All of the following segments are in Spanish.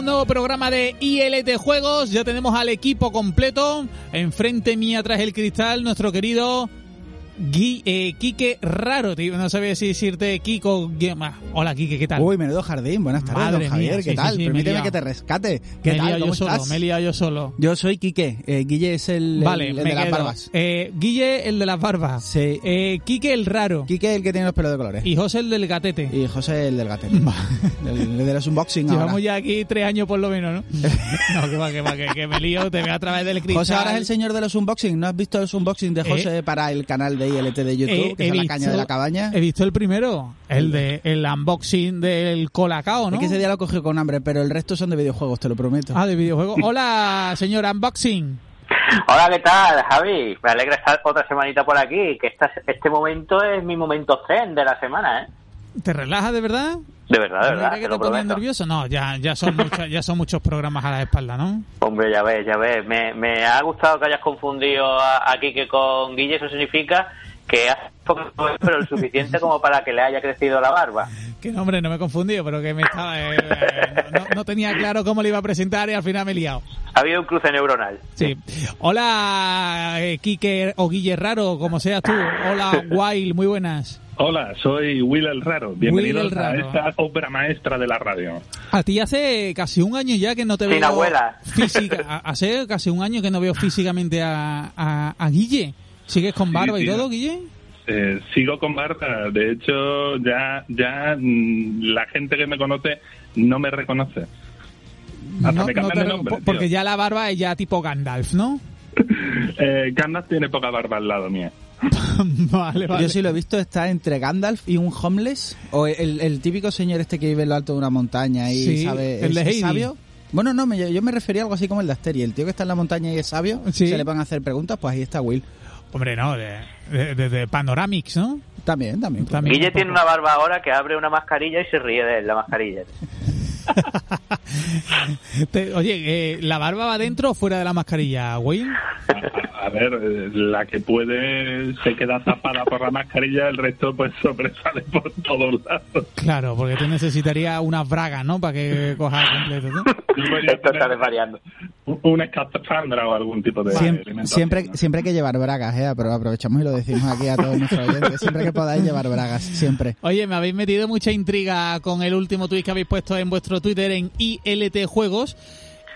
Un nuevo programa de ILT Juegos. Ya tenemos al equipo completo. Enfrente mía, tras el cristal, nuestro querido Gui, eh, Quique Raro, tío. No sabía si decirte Kiko. Hola, Quique, ¿qué tal? Uy, menudo jardín. Buenas tardes, Madre don Javier. mía, ¿Qué sí, tal? sí, sí, Permíteme que te rescate. ¿Qué me tal? liado ¿Cómo yo solo, me he liado yo solo. Yo soy Quique. Eh, Guille es el, Vale, el, el me de las barbas. Eh, Guille, el de las barbas. Sí. Eh, Quique, el raro. Quique el que tiene los pelos de colores. Y José, el del gatete. Y José el del gatete. el, el de los unboxing Llevamos ahora. ya aquí tres años por lo menos, ¿no? no, que va, que va, que, que me lío, te veo a través del cristal. José ahora es el señor de los unboxing. ¿No has visto los unboxing de José para el canal de ILT de YouTube, Eh, que es la caña de la cabaña? He visto el primero, el de el unboxing del Colacao, ¿no? Es que ese día lo cogió con hambre, pero el resto son de videojuegos, te lo prometo. Ah, de videojuegos. Hola, señor unboxing. Hola, ¿qué tal, Javi? Me alegra estar otra semanita por aquí, que esta, este momento es mi momento zen de la semana, ¿eh? ¿Te relajas de verdad? De verdad, de ¿No verdad, te que te pones nervioso? No, ya, ya, son muchos, ya son muchos programas a la espalda, ¿no? Hombre, ya ves, ya ves. Me, me ha gustado que hayas confundido a, a Quique con Guille, eso significa que has poco, pero lo suficiente como para que le haya crecido la barba. Que no, hombre, no me he confundido, pero que me estaba... eh, eh, no, no tenía claro cómo le iba a presentar y al final me he liado. Ha habido un cruce neuronal. Sí. Hola, eh, Quique o Guille Raro, como seas tú. Hola, Wild, muy buenas. Hola, soy Will el Raro. El Raro. a esta obra maestra de la radio. A ti hace casi un año ya que no te Sin veo abuela. física. Hace casi un año que no veo físicamente a, a, a Guille. ¿Sigues con Sí, barba y todo, Guille? Eh, sigo con barba. De hecho, ya, ya mm, la gente que me conoce no me reconoce. Hasta No- me no cambian te- de nombre. po- porque tío. ya la barba es ya tipo Gandalf, ¿no? Eh, Gandalf tiene poca barba al lado mía. vale, vale. Yo sí lo he visto, está entre Gandalf y un homeless, o el, el típico señor este que vive en lo alto de una montaña y Sí, sabe, el de es- sabio. Bueno, no, me- yo me refería a algo así como el de Asteria. El tío que está en la montaña y es sabio, Sí. se le van a hacer preguntas, pues ahí está Will. Hombre, no, de, de, de- de Panoramics, ¿no? También, también. También. Guille un tiene una barba ahora que abre una mascarilla y se ríe de la mascarilla. Te- oye, eh, ¿la barba va dentro o fuera de la mascarilla, Will? A, ver, eh, la que puede se queda tapada por la mascarilla, el resto pues sobresale por todos lados. Claro, porque tú necesitarías unas bragas, ¿no? Para que cojas completo, ¿no? Esto está desvariando. Un- Una escafandra o algún tipo de Siempre, alimentación, siempre, ¿no? siempre hay que llevar bragas, ¿eh? Pero aprovechamos y lo decimos aquí a todos nuestros oyentes. Siempre que podáis llevar bragas, siempre. Oye, me habéis metido mucha intriga con el último tweet que habéis puesto en vuestro Twitter en ILT Juegos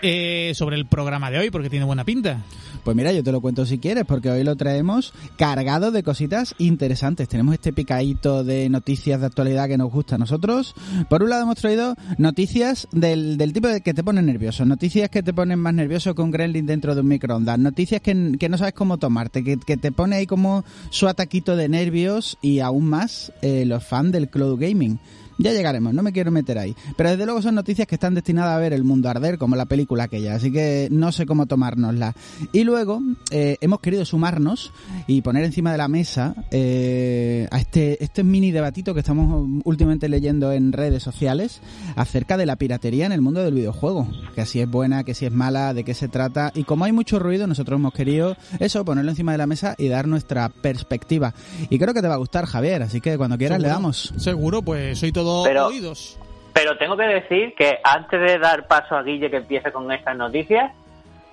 eh, sobre el programa de hoy, porque tiene buena pinta. Pues mira, yo te lo cuento si quieres, porque hoy lo traemos cargado de cositas interesantes. Tenemos este picadito de noticias de actualidad que nos gusta a nosotros. Por un lado hemos traído noticias del, del tipo de que te ponen nervioso, noticias que te ponen más nervioso un gremlin dentro de un microondas, noticias que, que no sabes cómo tomarte, que, que te pone ahí como su ataquito de nervios y aún más eh, los fans del cloud gaming. Ya llegaremos, no me quiero meter ahí. Pero desde luego son noticias que están destinadas a ver el mundo arder, como la película aquella, así que no sé cómo tomárnosla. Y luego eh, hemos querido sumarnos y poner encima de la mesa eh, a este, este mini debatito que estamos últimamente leyendo en redes sociales acerca de la piratería en el mundo del videojuego. Que si es buena, que si es mala, de qué se trata. Y como hay mucho ruido, nosotros hemos querido eso, ponerlo encima de la mesa y dar nuestra perspectiva. Y creo que te va a gustar, Javier, así que cuando quieras le damos. Seguro, pues soy todo Pero- oídos. Pero tengo que decir que antes de dar paso a Guille que empiece con estas noticias,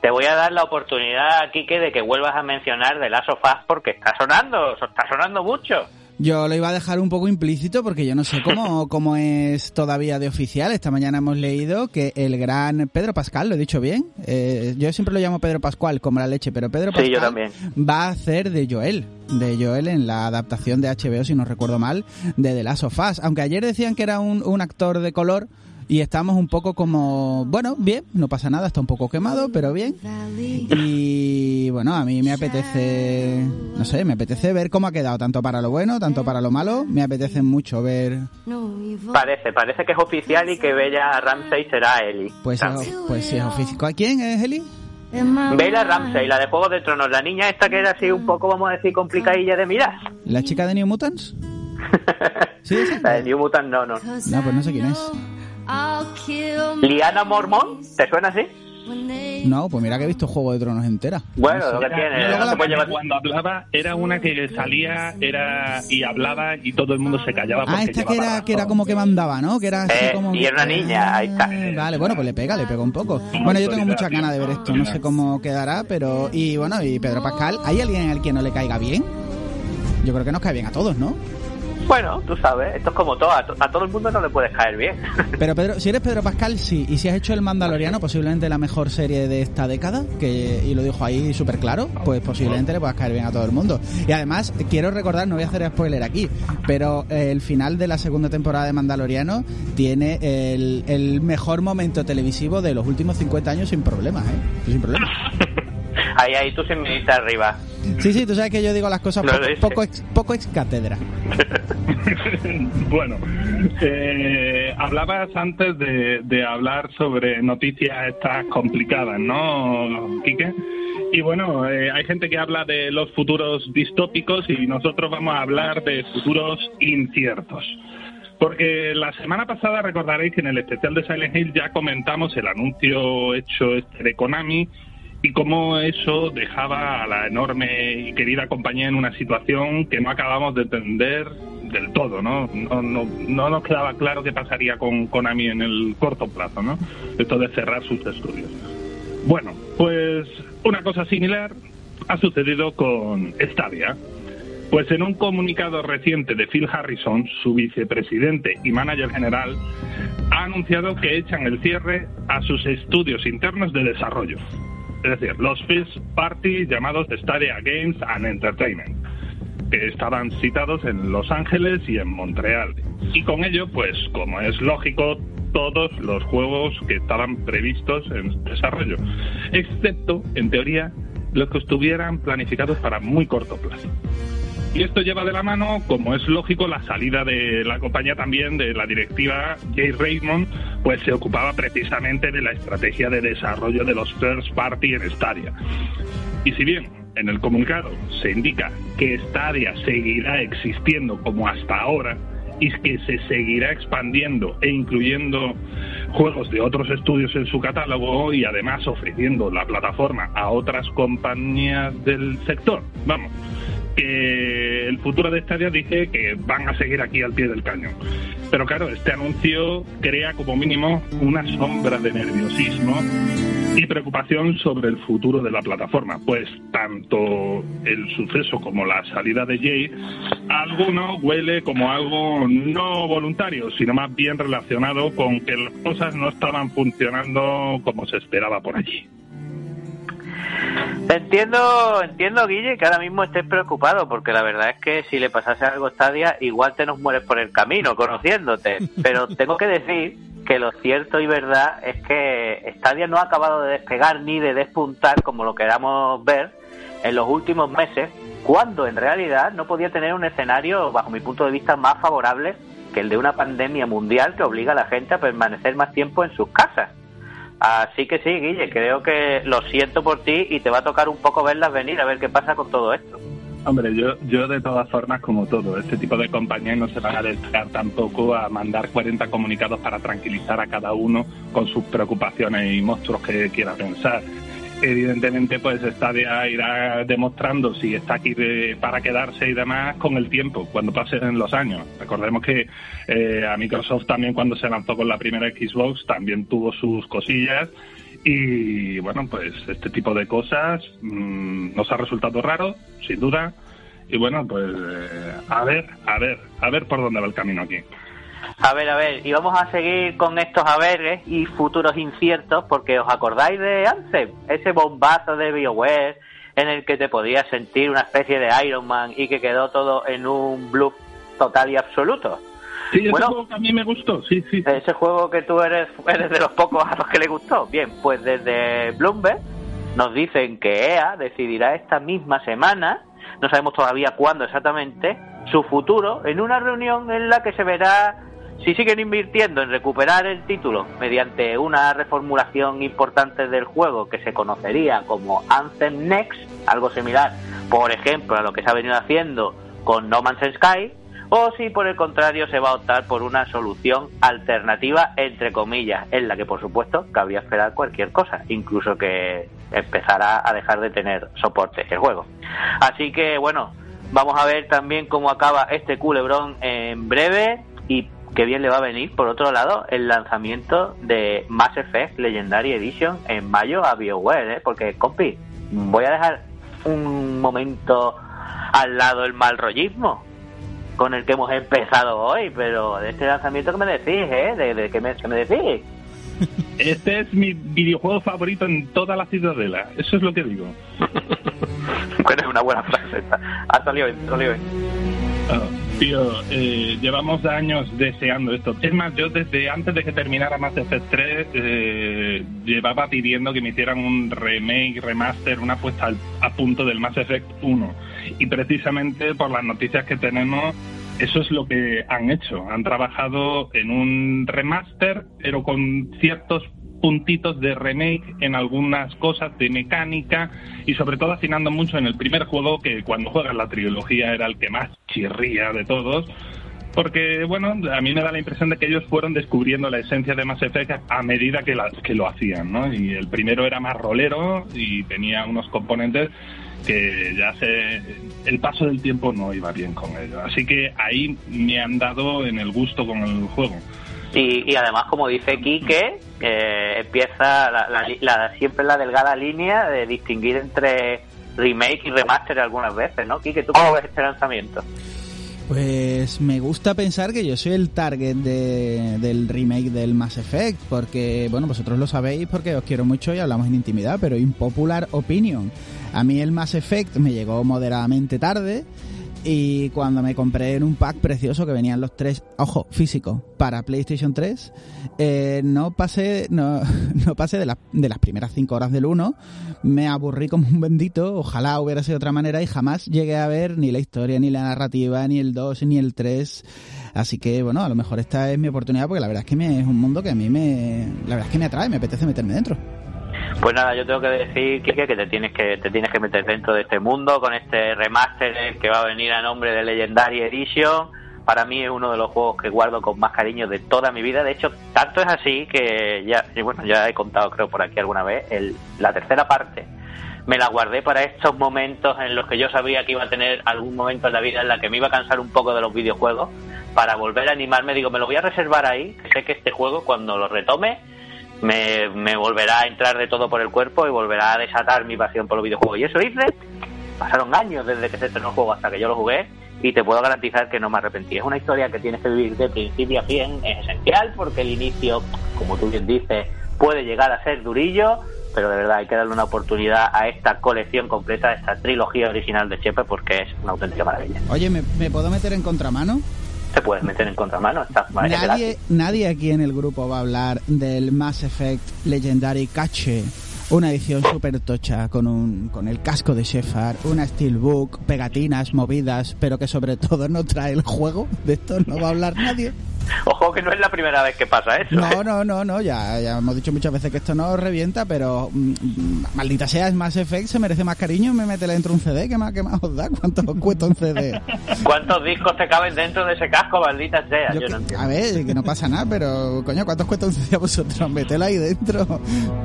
te voy a dar la oportunidad, Quique, de que vuelvas a mencionar de Last of Us porque está sonando, está sonando mucho. Yo lo iba a dejar un poco implícito porque yo no sé cómo, cómo es todavía de oficial. Esta mañana hemos leído que el gran Pedro Pascal, lo he dicho bien, eh, yo siempre lo llamo Pedro Pascual, como la leche, pero Pedro Sí, Pascal yo también. va a hacer de Joel, de Joel en la adaptación de HBO, si no recuerdo mal, de The Last of Us. Aunque ayer decían que era un, un actor de color y estamos un poco como, bueno, bien, no pasa nada, está un poco quemado, pero bien. Y bueno, a mí me apetece, no sé, me apetece ver cómo ha quedado, tanto para lo bueno, tanto para lo malo. Me apetece mucho ver, Parece, parece que es oficial y que Bella Ramsey será Ellie. pues, También. pues si es oficial. ¿Quién es Eli? Bella Ramsey, la de Juego de Tronos, la niña esta que era así un poco, vamos a decir, complicadilla de mirar. ¿La chica de New Mutants? ¿Sí, esa? La de New Mutant no, no. No, pues no sé quién es. Liana Mormón, ¿te suena así? No, pues mira que he visto Juego de Tronos entera. Bueno, lo que tiene, Era- no cuando hablaba era una que salía era y hablaba y todo el mundo se callaba Ah, esta que era, que era como que mandaba, ¿no? Que era así Eh, como... y era una niña, ahí está. Ah, Vale, bueno, pues le pega, le pega un poco. Bueno, yo tengo muchas ganas de ver esto, no sé cómo quedará, pero... Y bueno, y Pedro Pascal, ¿hay alguien al que no le caiga bien? Yo creo que nos cae bien a todos, ¿no? Bueno, tú sabes, esto es como todo, a, to- a todo el mundo no le puedes caer bien. Pero Pedro, si eres Pedro Pascal, sí. Y si has hecho El Mandaloriano, posiblemente la mejor serie de esta década, que y lo dijo ahí súper claro, pues posiblemente le puedas caer bien a todo el mundo. Y además, quiero recordar, no voy a hacer spoiler aquí, pero eh, el final de la segunda temporada de Mandaloriano tiene el, el mejor momento televisivo de los últimos 50 años sin problemas, ¿eh? Sin problemas. ahí, ahí tú sin mirita arriba. Sí, sí, tú sabes que yo digo las cosas poco, poco, ex, poco ex cátedra. bueno, eh, hablabas antes de, de hablar sobre noticias estas complicadas, ¿no, Quique? Y bueno, eh, hay gente que habla de los futuros distópicos y nosotros vamos a hablar de futuros inciertos. Porque la semana pasada recordaréis que en el especial de Silent Hill ya comentamos el anuncio hecho este de Konami y cómo eso dejaba a la enorme y querida compañía en una situación que no acabamos de entender del todo, ¿no? No, no, no nos quedaba claro qué pasaría con Konami en el corto plazo, ¿no? Esto de cerrar sus estudios. Bueno, pues una cosa similar ha sucedido con Stadia. Pues en un comunicado reciente de Phil Harrison, su vicepresidente y manager general, ha anunciado que echan el cierre a sus estudios internos de desarrollo. Es decir, los First Party llamados Stadia Games and Entertainment, que estaban citados en Los Ángeles y en Montreal. Y con ello, pues como es lógico, todos los juegos que estaban previstos en desarrollo, excepto, en teoría, los que estuvieran planificados para muy corto plazo. Y esto lleva de la mano, como es lógico, la salida de la compañía también de la directiva Jay Raymond, pues se ocupaba precisamente de la estrategia de desarrollo de los first party en Stadia. Y si bien en el comunicado se indica que Stadia seguirá existiendo como hasta ahora y que se seguirá expandiendo e incluyendo juegos de otros estudios en su catálogo y además ofreciendo la plataforma a otras compañías del sector. Vamos, que el futuro de Stadia dice que van a seguir aquí al pie del cañón. Pero claro, este anuncio crea como mínimo una sombra de nerviosismo y preocupación sobre el futuro de la plataforma, pues tanto el suceso como la salida de Jay, alguno huele como algo no voluntario, sino más bien relacionado con que las cosas no estaban funcionando como se esperaba por allí. Entiendo, entiendo, Guille, que ahora mismo estés preocupado, porque la verdad es que si le pasase algo a Stadia, igual te nos mueres por el camino, conociéndote. Pero tengo que decir que lo cierto y verdad es que Stadia no ha acabado de despegar ni de despuntar, como lo queramos ver, en los últimos meses, cuando en realidad no podía tener un escenario, bajo mi punto de vista, más favorable que el de una pandemia mundial que obliga a la gente a permanecer más tiempo en sus casas. Así que sí, Guille, creo que lo siento por ti y te va a tocar un poco verlas venir, a ver qué pasa con todo esto. Hombre, yo, yo de todas formas, como todo, este tipo de compañías no se van a dedicar tampoco a mandar 40 comunicados para tranquilizar a cada uno con sus preocupaciones y monstruos que quiera pensar. Evidentemente, pues Stadia irá demostrando si está aquí de- para quedarse y demás con el tiempo, cuando pasen los años. Recordemos que eh, a Microsoft también cuando se lanzó con la primera Xbox también tuvo sus cosillas y bueno, pues este tipo de cosas mm, nos ha resultado raro, sin duda. Y bueno, pues eh, a ver, a ver, a ver por dónde va el camino aquí. A ver, a ver, y vamos a seguir con estos haberes y futuros inciertos, porque os acordáis de Anthem, ese bombazo de BioWare en el que te podías sentir una especie de Iron Man y que quedó todo en un bluff total y absoluto. Sí, ese Bueno. juego que a mí me gustó, sí, sí. Ese juego que tú eres, eres de los pocos a los que le gustó. Bien, pues desde Bloomberg nos dicen que EA decidirá esta misma semana, no sabemos todavía cuándo exactamente, su futuro en una reunión en la que se verá si siguen invirtiendo en recuperar el título mediante una reformulación importante del juego que se conocería como Anthem Next, algo similar, por ejemplo, a lo que se ha venido haciendo con No Man's Sky, o si por el contrario se va a optar por una solución alternativa, entre comillas, en la que por supuesto cabría esperar cualquier cosa, incluso que empezara a dejar de tener soporte el juego. Así que bueno, vamos a ver también cómo acaba este culebrón en breve y qué bien le va a venir, por otro lado, el lanzamiento de Mass Effect Legendary Edition en mayo a BioWare, ¿eh? porque, compi, voy a dejar un momento al lado el mal rollismo con el que hemos empezado hoy, pero de este lanzamiento que me decís, ¿eh? ¿De, qué, me, me decís? Este es mi videojuego favorito en toda la ciudadela, eso es lo que digo. es una buena frase, ha salido bien, ha salido bien. Ah, tío, eh, llevamos años deseando esto. Es más, yo desde antes de que terminara Mass Effect 3 eh, llevaba pidiendo que me hicieran un remake, remaster, una puesta a punto del Mass Effect 1. Y precisamente por las noticias que tenemos, eso es lo que han hecho. Han trabajado en un remaster, pero con ciertos puntitos de remake en algunas cosas de mecánica y sobre todo afinando mucho en el primer juego que cuando juegas la trilogía era el que más chirría de todos. Porque bueno a mí me da la impresión de que ellos fueron descubriendo la esencia de Mass Effect a medida que, que lo hacían ¿no? y el primero era más rolero y tenía unos componentes que ya se el paso del tiempo no iba bien con ellos así que ahí me han dado en el gusto con el juego y, además, como dice Quique, eh, empieza la, siempre la delgada línea de distinguir entre remake y remaster algunas veces, ¿no? Quique, ¿tú cómo ves este lanzamiento? Pues me gusta pensar que yo soy el target del remake del Mass Effect, porque, bueno, vosotros lo sabéis porque os quiero mucho y hablamos en intimidad, pero impopular opinion. A mí el Mass Effect me llegó moderadamente tarde y cuando me compré en un pack precioso que venían los tres, ojo, físico, para PlayStation 3, eh, no pasé, no, no pasé de, de las primeras cinco horas del 1, me aburrí como un bendito, ojalá hubiera sido de otra manera y jamás llegué a ver ni la historia, ni la narrativa, ni el 2, ni el 3. Así que bueno, a lo mejor esta es mi oportunidad porque la verdad es que me, es un mundo que a mí me, la verdad es que me atrae, me apetece meterme dentro. Pues nada, yo tengo que decir, que te tienes que te tienes que meter dentro de este mundo con este remaster que va a venir a nombre de Legendary Edition. Para mí es uno de los juegos que guardo con más cariño de toda mi vida. De hecho, tanto es así que ya, bueno, ya he contado creo por aquí alguna vez, el, la tercera parte me la guardé para estos momentos en los que yo sabía que iba a tener algún momento en la vida en la que me iba a cansar un poco de los videojuegos para volver a animarme. Digo, me lo voy a reservar ahí, sé que este juego cuando lo retome me, me volverá a entrar de todo por el cuerpo y volverá a desatar mi pasión por los videojuegos. Y eso hice. Pasaron años desde que se estrenó el juego hasta que yo lo jugué y te puedo garantizar que no me arrepentí. Es una historia que tienes que vivir de principio a fin, es esencial porque el inicio, como tú bien dices, puede llegar a ser durillo, pero de verdad hay que darle una oportunidad a esta colección completa, a esta trilogía original de Chepe porque es una auténtica maravilla. Oye, ¿me, me puedo meter en contramano? Te puedes meter en contramano. nadie, nadie aquí en el grupo va a hablar del Mass Effect Legendary Cache. Una edición súper tocha con, un, con el casco de Shepard, una steelbook, pegatinas, movidas, pero que sobre todo no trae el juego. De esto no va a hablar nadie. Ojo que no es la primera vez que pasa eso. No, ¿eh? no, no, no, ya, ya hemos dicho muchas veces que esto no revienta, pero mm, maldita sea, es más Effect, se merece más cariño, me mete dentro un CD, ¿qué más, qué más os da? ¿Cuánto os cuesta un CD? ¿Cuántos discos te caben dentro de ese casco, maldita sea? Yo, no entiendo. A ver, que no pasa nada, pero coño, ¿cuántos cuesta un CD a vosotros? Metela ahí dentro.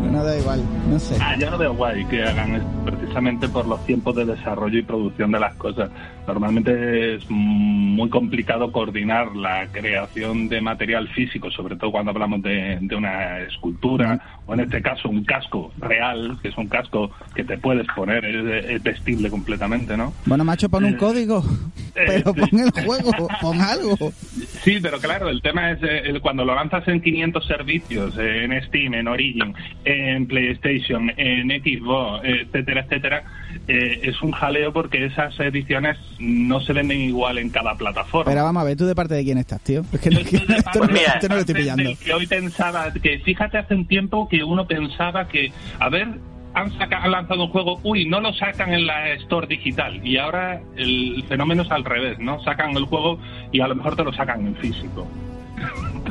No, da igual, no sé. Ah, yo no veo guay que hagan esto precisamente por los tiempos de desarrollo y producción de las cosas. Normalmente es muy complicado coordinar la creación de material físico, sobre todo cuando hablamos de, una escultura o en este caso un casco real, que es un casco que te puedes poner, es, vestible completamente, ¿no? Bueno, macho, pon un eh, código, eh, pero pon el juego, pon algo. Sí, pero claro, el tema es eh, cuando lo lanzas en 500 servicios, en Steam, en Origin, en PlayStation, en Xbox, etcétera, etcétera, es un jaleo porque esas ediciones no se venden igual en cada plataforma. Pero vamos a ver, ¿tú de parte de quién estás, tío? Es que, no, no lo estoy pillando. Que hoy pensaba, que fíjate hace un tiempo que uno pensaba que, a ver, han, han, lanzado un juego, uy, no lo sacan en la Store digital. Y ahora el fenómeno es al revés, ¿no? Sacan el juego y a lo mejor te lo sacan en físico.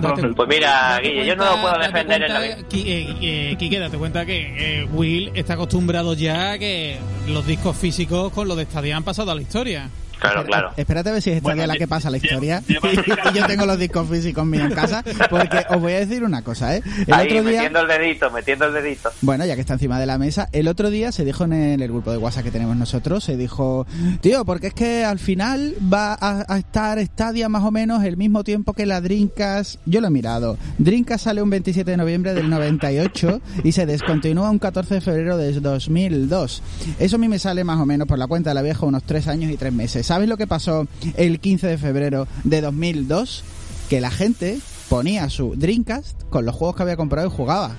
Pues mira, Guille, yo no lo puedo defender en la vida. Eh, Quique, date cuenta que eh, Will está acostumbrado ya a que los discos físicos con los de Stadia han pasado a la historia. Claro, claro. Espérate a ver si es esta Bueno, la lle- que pasa la historia. y yo tengo los discos físicos míos en casa. Porque os voy a decir una cosa, ¿eh? El Ahí, otro día. metiendo el dedito, metiendo el dedito. Bueno, ya que está encima de la mesa, el otro día se dijo en el, el grupo de WhatsApp que tenemos nosotros, se dijo, tío, porque es que al final va a, a estar Stadia más o menos el mismo tiempo que la Dreamcast. Yo lo he mirado. Dreamcast sale un 27 de noviembre del 98 y se descontinúa un 14 de febrero de 2002. Eso a mí me sale más o menos por la cuenta de la vieja unos 3 años y 3 meses. ¿Sabes lo que pasó el 15 de febrero de 2002? Que la gente ponía su Dreamcast con los juegos que había comprado y jugaba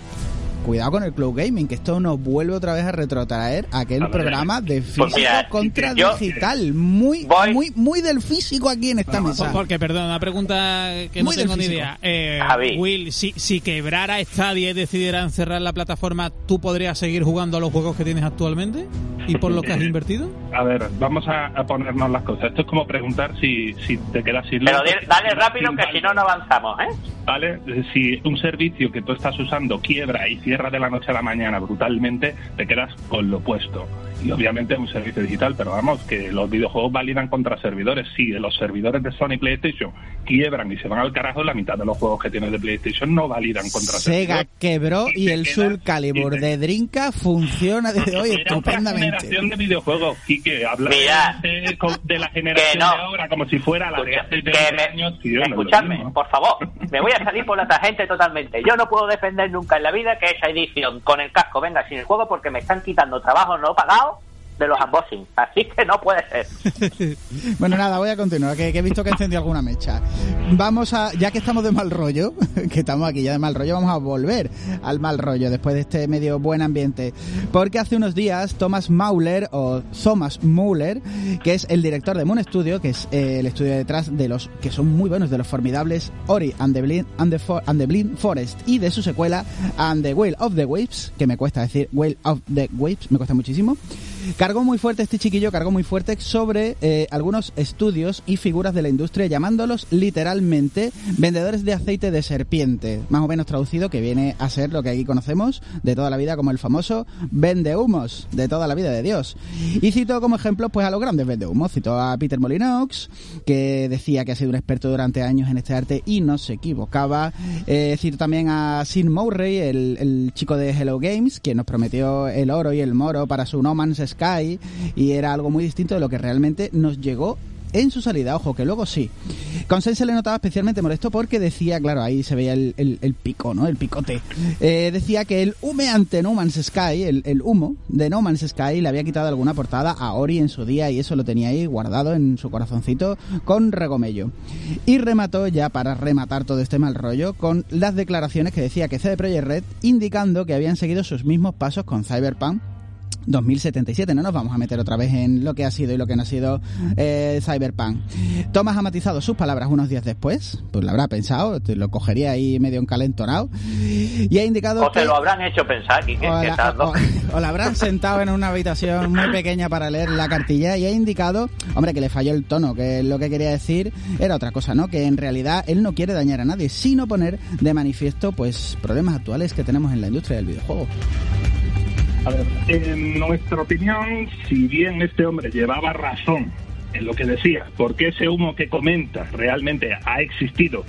cuidado con el cloud gaming, que esto nos vuelve otra vez a retrotraer aquel A programa de físico pues mira, contra yo- digital. Muy, Voy- muy, muy del físico aquí en esta mesa. Porque, perdón, una pregunta que Muy no tengo ni físico. idea. Eh. Will, si, si quebrara Stadia y decidieran cerrar la plataforma, ¿tú podrías seguir jugando a los juegos que tienes actualmente? ¿Y por lo que has invertido? A ver, vamos a, a ponernos las cosas. Esto es como preguntar si, si te quedas sin Pero dale sin- rápido que si no, no avanzamos, ¿eh? ¿Vale? Si un servicio que tú estás usando quiebra y cierra de la noche a la mañana brutalmente, te quedas con lo opuesto. Y obviamente es un servicio digital, pero vamos, que los videojuegos validan contra servidores. Si los servidores de Sony PlayStation quiebran y se van al carajo, la mitad de los juegos que tienes de PlayStation no validan contra Sega servidores. quebró Y y el Soul Calibur y te- de Drinka funciona desde hoy Era otra estupendamente. generación de videojuegos, Quique. Habla Mira, de, de la generación no. de ahora como si fuera la de hace que 20 me- años. tío, escuchadme, por favor, me voy a salir por la tangente totalmente. Yo no puedo defender nunca en la vida que esa edición con el casco venga sin el juego porque me están quitando trabajo no pagado de los unboxing. Así que no puede ser. Bueno, nada, voy a continuar, que, he visto que encendió alguna mecha. Vamos a, ya que estamos de mal rollo, que estamos aquí ya de mal rollo, vamos a volver al mal rollo después de este medio buen ambiente. Porque hace unos días Thomas Mauler, o Thomas Muller, que es el director de Moon Studio, que es eh, el estudio detrás de los que son muy buenos, de los formidables Ori and the Blind, and the For- and the Blind Forest, y de su secuela And the Whale of the Waves, que me cuesta decir Whale of the Waves, me cuesta muchísimo. Cargó muy fuerte este chiquillo, cargó muy fuerte sobre eh, algunos estudios y figuras de la industria, llamándolos literalmente vendedores de aceite de serpiente, más o menos traducido, que viene a ser lo que aquí conocemos de toda la vida como el famoso vendehumos de toda la vida de Dios. Y citó como ejemplo pues a los grandes vendehumos, citó a Peter Molyneux, que decía que ha sido un experto durante años en este arte y no se equivocaba. Eh, cito también a Sin Murray, el, el chico de Hello Games, que nos prometió el oro y el moro para su No Man's Sky y era algo muy distinto de lo que realmente nos llegó en su salida, ojo, que luego sí. Con Sen se le notaba especialmente molesto porque decía, claro, ahí se veía el, el- el pico, ¿no? El picote. Eh, decía que el humeante No Man's Sky, el, el humo de No Man's Sky, le había quitado alguna portada a Ori en su día y eso lo tenía ahí guardado en su corazoncito con regomello. Y remató ya para rematar todo este mal rollo con las declaraciones que decía que CD Projekt Red indicando que habían seguido sus mismos pasos con Cyberpunk 2077. No nos vamos a meter otra vez en lo que ha sido y lo que no ha sido eh, Cyberpunk. Thomas ha matizado sus palabras unos días después, pues lo habrá pensado, lo cogería ahí medio encalentonado, y ha indicado O que... te lo habrán hecho pensar, Quique, o que la, o- o la habrán sentado en una habitación muy pequeña para leer la cartilla y ha indicado, hombre, que le falló el tono, que lo que quería decir era otra cosa, ¿no? Que en realidad él no quiere dañar a nadie, sino poner de manifiesto, pues, problemas actuales que tenemos en la industria del videojuego. A ver, en nuestra opinión, si bien este hombre llevaba razón en lo que decía, porque ese humo que comenta realmente ha existido,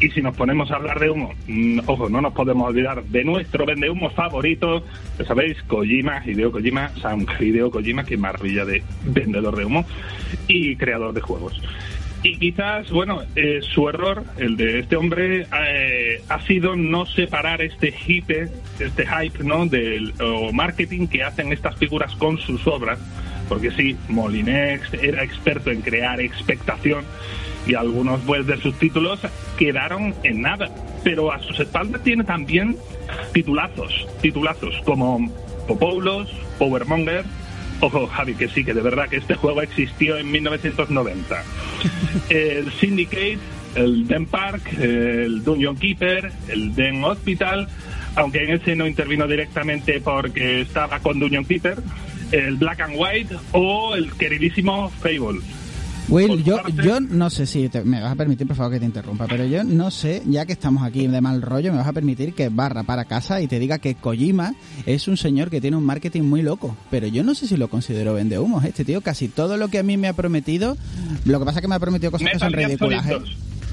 y si nos ponemos a hablar de humo, mm, ojo, no nos podemos olvidar de nuestro vendehumo favorito, ya sabéis, Kojima, Hideo Kojima, Sam Hideo Kojima, que maravilla de vendedor de humo y creador de juegos. Y quizás, bueno, eh, su error, el de este hombre, eh, ha sido no separar este hype, este hype, ¿no? Del marketing que hacen estas figuras con sus obras, porque sí, Molinex era experto en crear expectación y algunos pues de sus títulos quedaron en nada, pero a sus espaldas tiene también titulazos, titulazos como Popoulos, Powermonger, Ojo, Javi, que sí, que de verdad que este juego existió en 1990. El Syndicate, el Den Park, el Dungeon Keeper, el Den Hospital, aunque en ese no intervino directamente porque estaba con Dungeon Keeper, el Black and White o el queridísimo Fable. Will, yo, yo no sé si me vas a permitir, por favor, que te interrumpa, pero yo no sé, ya que estamos aquí de mal rollo, me vas a permitir que barra para casa y te diga que Kojima es un señor que tiene un marketing muy loco, pero yo no sé si lo considero vende humos. Este tío, casi todo lo que a mí me ha prometido, lo que pasa es que me ha prometido cosas que son ridículas. ¿eh?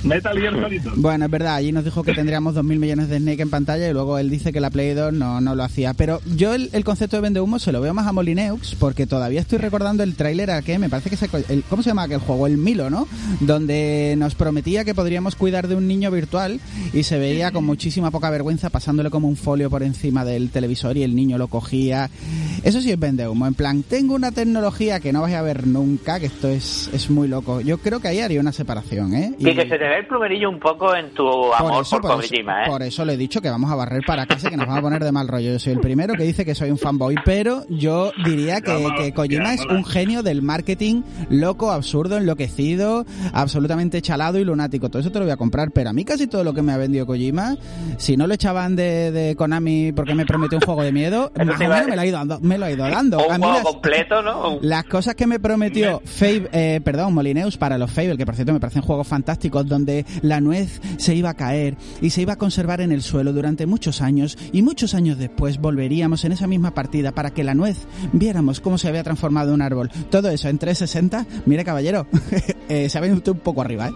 Metal Gear Bueno, es verdad, allí nos dijo que tendríamos 2.000 millones de Snake en pantalla y luego él dice que la Play 2 no, no lo hacía. Pero yo el, concepto de vende humo se lo veo más a Molineux porque todavía estoy recordando el tráiler a que me parece que se, el, ¿cómo se llama aquel juego? El Milo, ¿no? Donde nos prometía que podríamos cuidar de un niño virtual y se veía con muchísima poca vergüenza pasándole como un folio por encima del televisor y el niño lo cogía. Eso sí es vende humo. En plan, tengo una tecnología que no vais a ver nunca, que esto es, es muy loco. Yo creo que ahí haría una separación, ¿eh? Y, que se el plumerillo un poco en tu amor por, por, ¿eh? Por eso le he dicho que vamos a barrer para casa y que nos vamos a poner de mal rollo. Yo soy el primero que dice que soy un fanboy, pero yo diría que, que Kojima es un genio del marketing loco, absurdo, enloquecido, absolutamente chalado y lunático. Todo eso te lo voy a comprar, pero a mí casi todo lo que me ha vendido Kojima, si no lo echaban de, de Konami porque me prometió un juego de miedo, me lo ha ido dando. Me lo ha ido dando. Un juego completo, ¿no? Las cosas que me prometió Fable, eh, perdón, Molineus para los Fable, que por cierto me parecen juegos fantásticos, donde la nuez se iba a caer y se iba a conservar en el suelo durante muchos años y muchos años después volveríamos en esa misma partida para que la nuez viéramos cómo se había transformado un árbol. Todo eso en 360, mire caballero, eh, se ha venido usted un poco arriba, ¿eh?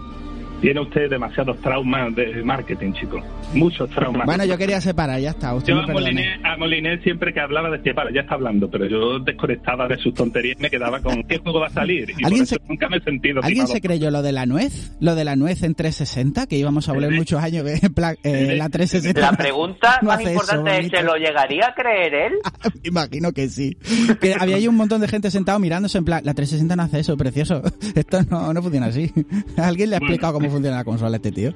Tiene usted demasiados traumas de marketing, chico. Muchos traumas. Bueno, yo quería separar, ya está. Usted yo a Moliné, siempre que hablaba decía, para, ya está hablando, pero yo desconectaba de sus tonterías y me quedaba con ¿qué juego va a salir? Y ¿Alguien se, nunca me he sentido ¿Alguien se creyó lo de la nuez? Lo de la nuez en 360, que íbamos a volver muchos años en plan, eh, la 360. La pregunta más importante es, ¿se lo llegaría a creer él? Imagino que sí. Que había ahí un montón de gente sentado mirándose en plan, la 360 no hace eso, precioso. Esto no, no funciona así. ¿Alguien le ha explicado cómo funciona la consola este tío?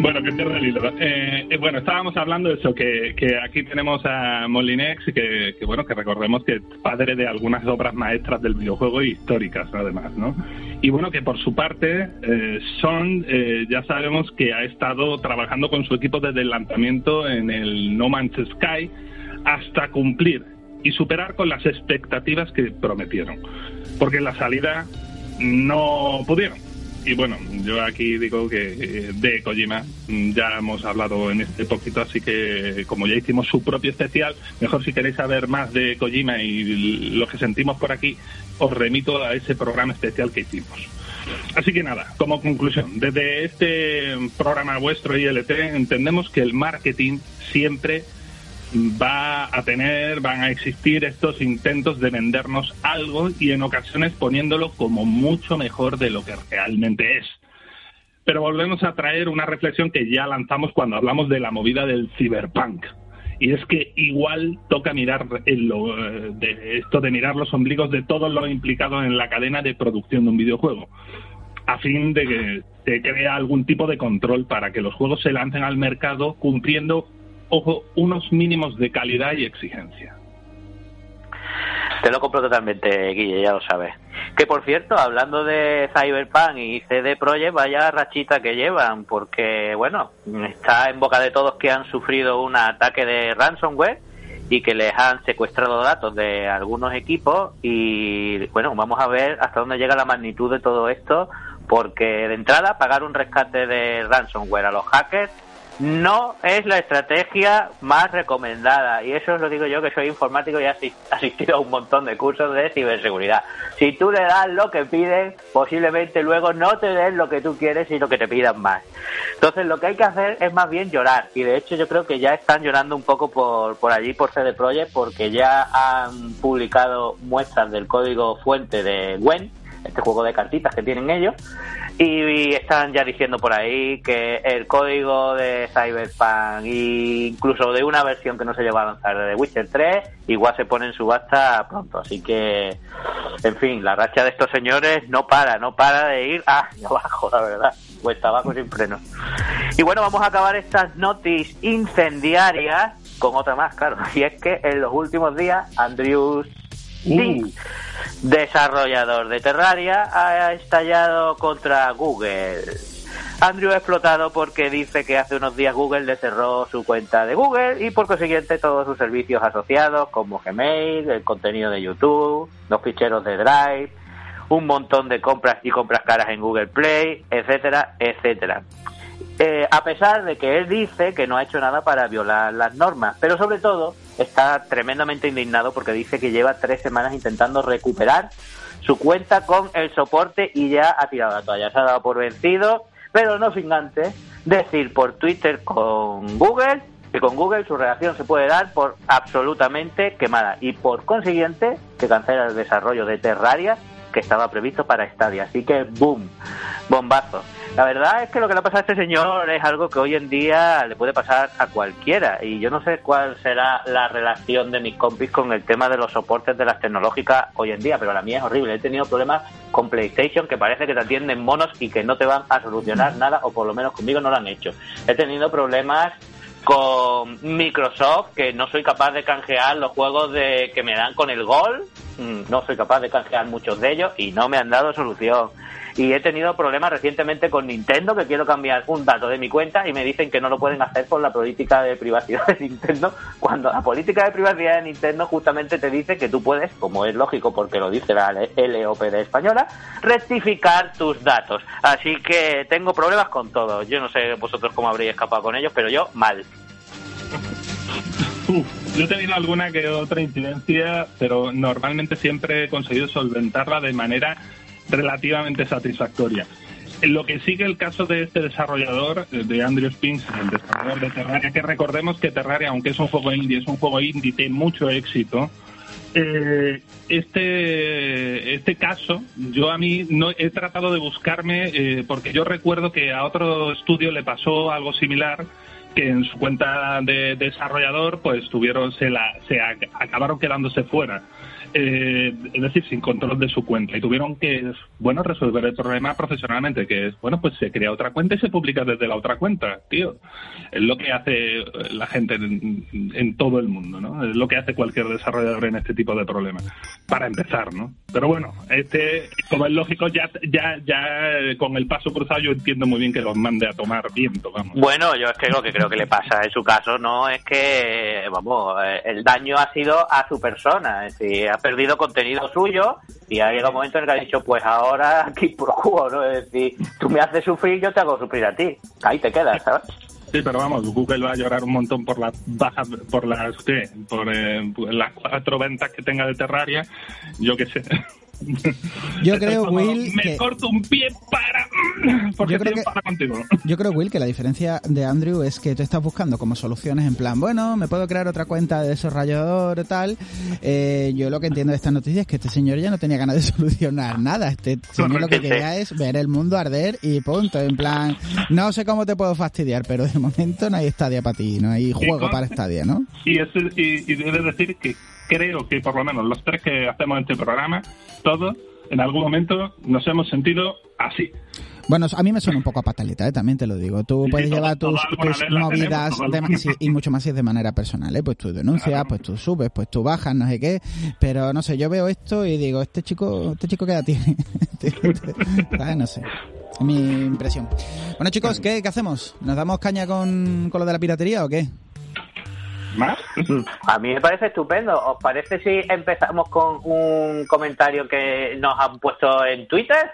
Bueno, que te eh, eh, bueno, estábamos hablando de eso, que, que aquí tenemos a Molinex, que, que bueno, que recordemos que es padre de algunas obras maestras del videojuego históricas, además, ¿no? Y bueno, que por su parte, eh, Son, eh, ya sabemos que ha estado trabajando con su equipo desde el lanzamiento en el No Man's Sky hasta cumplir y superar con las expectativas que prometieron. Porque en la salida no pudieron y bueno, yo aquí digo que eh, de Kojima ya hemos hablado en este poquito, así que como ya hicimos su propio especial, mejor si queréis saber más de Kojima y lo que sentimos por aquí, os remito a ese programa especial que hicimos. Así que nada, como conclusión, desde este programa vuestro ILT entendemos que el marketing siempre va a tener, van a existir estos intentos de vendernos algo y en ocasiones poniéndolo como mucho mejor de lo que realmente es. Pero volvemos a traer una reflexión que ya lanzamos cuando hablamos de la movida del cyberpunk. Y es que igual toca mirar lo, de esto de mirar los ombligos de todos los implicados en la cadena de producción de un videojuego, a fin de que se crea algún tipo de control para que los juegos se lancen al mercado cumpliendo ojo, unos mínimos de calidad y exigencia. Te lo compro totalmente, Guille, ya lo sabes. Que por cierto, hablando de Cyberpunk y CD Projekt, vaya rachita que llevan, porque bueno, está en boca de todos que han sufrido un ataque de ransomware y que les han secuestrado datos de algunos equipos y bueno, vamos a ver hasta dónde llega la magnitud de todo esto, porque de entrada pagar un rescate de ransomware a los hackers no es la estrategia más recomendada. Y eso lo digo yo que soy informático y he asistido a un montón de cursos de ciberseguridad. Si tú le das lo que piden, posiblemente luego no te den lo que tú quieres, sino que te pidan más. Entonces lo que hay que hacer es más bien llorar. Y de hecho yo creo que ya están llorando un poco por, por allí, por CD Projekt, porque ya han publicado muestras del código fuente de Gwen este juego de cartitas que tienen ellos. Y están ya diciendo por ahí que el código de Cyberpunk e incluso de una versión que no se lleva a lanzar de Witcher 3 igual se pone en subasta pronto. Así que, en fin, la racha de estos señores no para, no para de ir hacia abajo, la verdad. Cuesta abajo sin freno. Y bueno, vamos a acabar estas noticias incendiarias con otra más, claro. Y es que en los últimos días, Andrews desarrollador de Terraria, ha estallado contra Google. Andrew ha explotado porque dice que hace unos días Google le cerró su cuenta de Google y por consiguiente todos sus servicios asociados como Gmail, el contenido de YouTube, los ficheros de Drive, un montón de compras y compras caras en Google Play, etcétera, etcétera. Eh, a pesar de que él dice que no ha hecho nada para violar las normas, pero sobre todo está tremendamente indignado porque dice que lleva tres semanas intentando recuperar su cuenta con el soporte y ya ha tirado la toalla, se ha dado por vencido, pero no sin antes decir por Twitter con Google que con Google su relación se puede dar por absolutamente quemada y por consiguiente que cancela el desarrollo de Terraria que estaba previsto para Stadia. Así que, boom, bombazo. La verdad es que lo que le ha pasado a este señor es algo que hoy en día le puede pasar a cualquiera. Y yo no sé cuál será la relación de mis compis con el tema de los soportes de las tecnológicas hoy en día, pero la mía es horrible. He tenido problemas con PlayStation que parece que te atienden monos y que no te van a solucionar nada, o por lo menos conmigo no lo han hecho. He tenido problemas con Microsoft, que no soy capaz de canjear los juegos de que me dan con el gol, mm, no soy capaz de canjear muchos de ellos y no me han dado solución. Y he tenido problemas recientemente con Nintendo, que quiero cambiar un dato de mi cuenta y me dicen que no lo pueden hacer por la política de privacidad de Nintendo, cuando la política de privacidad de Nintendo justamente te dice que tú puedes, como es lógico porque lo dice la LOPD española, rectificar tus datos. Así que tengo problemas con todo. Yo no sé vosotros cómo habréis escapado con ellos, pero yo mal. yo he tenido alguna que otra incidencia, pero normalmente siempre he conseguido solventarla de manera relativamente satisfactoria. Lo que sigue el caso de este desarrollador, de Andrew Spins, el desarrollador de Terraria, que recordemos que Terraria, aunque es un juego indie, es un juego indie de mucho éxito, eh, este, este caso, yo a mí no he tratado de buscarme, eh, porque yo recuerdo que a otro estudio le pasó algo similar, que en su cuenta de desarrollador, pues tuvieron, se, la, se acabaron quedándose fuera eh, es decir, sin control de su cuenta. Y tuvieron que, bueno, resolver el problema profesionalmente, que es, bueno, pues se crea otra cuenta y se publica desde la otra cuenta, tío. Es lo que hace la gente en, todo el mundo, ¿no? Es lo que hace cualquier desarrollador en este tipo de problemas. Para empezar, ¿no? Pero bueno, este, como es lógico, ya, ya, ya con el paso cruzado yo entiendo muy bien que los mande a tomar viento, vamos. Bueno, yo es que lo que creo que le pasa en su caso no es que, vamos, el daño ha sido a su persona, es decir, perdido contenido suyo y ha llegado un momento en el que ha dicho, pues ahora aquí por juego, ¿no? Es decir, tú me haces sufrir, yo te hago sufrir a ti. Ahí te quedas, ¿sabes? Sí, pero vamos, Google va a llorar un montón por las bajas, por las, ¿qué? Por eh, las cuatro ventas que tenga de Terraria, yo qué sé. Yo creo, Will. Me corto un pie para. Porque yo creo, que, para contigo. yo creo, Will, que la diferencia de Andrew es que tú estás buscando como soluciones en plan, bueno, me puedo crear otra cuenta de desarrollador tal. Eh, yo lo que entiendo de esta noticia es que este señor ya no tenía ganas de solucionar nada. Este señor lo que quería es ver el mundo arder y punto. En plan, no sé cómo te puedo fastidiar, pero de momento no hay estadia para ti, no hay juego para estadia, ¿no? Y, es, y, y debes decir que creo que por lo menos los tres que hacemos este programa, todos en algún momento nos hemos sentido así. Bueno, a mí me suena un poco a pataleta, ¿eh? también te lo digo. Tú puedes llevar tus, movidas y mucho más si es de manera personal, ¿eh? Pues tú denuncias, pues tú subes, pues tú bajas, no sé qué. Pero no sé, yo veo esto y digo, este chico, este chico qué edad tiene. no sé. Es mi impresión. Bueno, chicos, ¿qué, ¿qué hacemos? ¿Nos damos caña con, con lo de la piratería o qué? A mí me parece estupendo. ¿Os parece si empezamos con un comentario que nos han puesto en Twitter?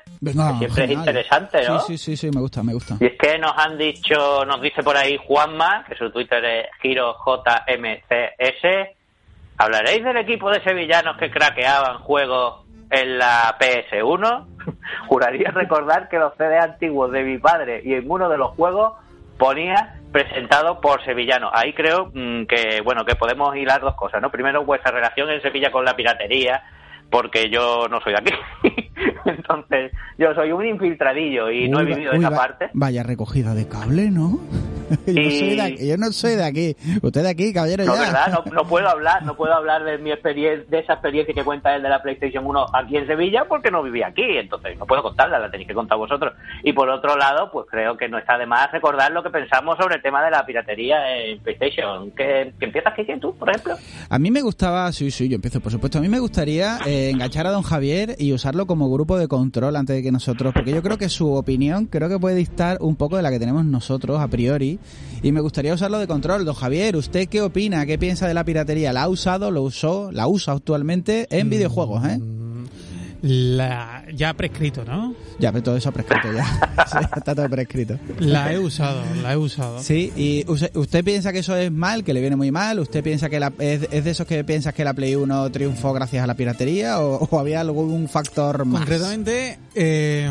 siempre es interesante, ¿no? Sí, sí, sí, me gusta, me gusta. Y es que nos han dicho, nos dice por ahí Juanma, que su Twitter es GiroJMCS. ¿Hablaréis del equipo de sevillanos que craqueaban juegos en la PS1? Juraría recordar que los CD antiguos de mi padre y en uno de los juegos ponía presentado por Sevillano. Ahí creo mm, que bueno que podemos hilar dos cosas, ¿no? Primero vuestra relación en Sevilla con la piratería, porque yo no soy de aquí. Entonces, yo soy un infiltradillo y no he vivido esa parte. Vaya recogida de cable, ¿no? yo, no soy de aquí, yo no soy de aquí. Usted de aquí, caballero, no, ya. ¿verdad? No, puedo hablar, no puedo hablar de mi experiencia, de esa experiencia que cuenta él de la PlayStation 1 aquí en Sevilla porque no vivía aquí. Entonces, no puedo contarla, la tenéis que contar vosotros. Y por otro lado, pues creo que no está de más recordar lo que pensamos sobre el tema de la piratería en PlayStation. ¿Que, que empiezas, Kiki, tú, por ejemplo? A mí me gustaba, sí, sí, yo empiezo, por supuesto. A mí me gustaría eh, enganchar a don Javier y usarlo como grupo de control antes de que nosotros, porque yo creo que su opinión creo que puede dictar un poco de la que tenemos nosotros a priori y me gustaría usarlo de control. Don Javier, ¿usted qué opina? ¿Qué piensa de la piratería? ¿La ha usado? ¿Lo usó? ¿La usa actualmente en videojuegos? ¿eh? La, ya prescrito, ¿no? Ya, pero todo eso ha prescrito ya. Sí, está todo prescrito. La he usado, la he usado. Sí, y usted, usted piensa que eso es mal, que le viene muy mal. ¿Usted piensa que la, es, es de esos que piensas que la Play 1 triunfó gracias a la piratería o, o había algún factor más? Concretamente, eh,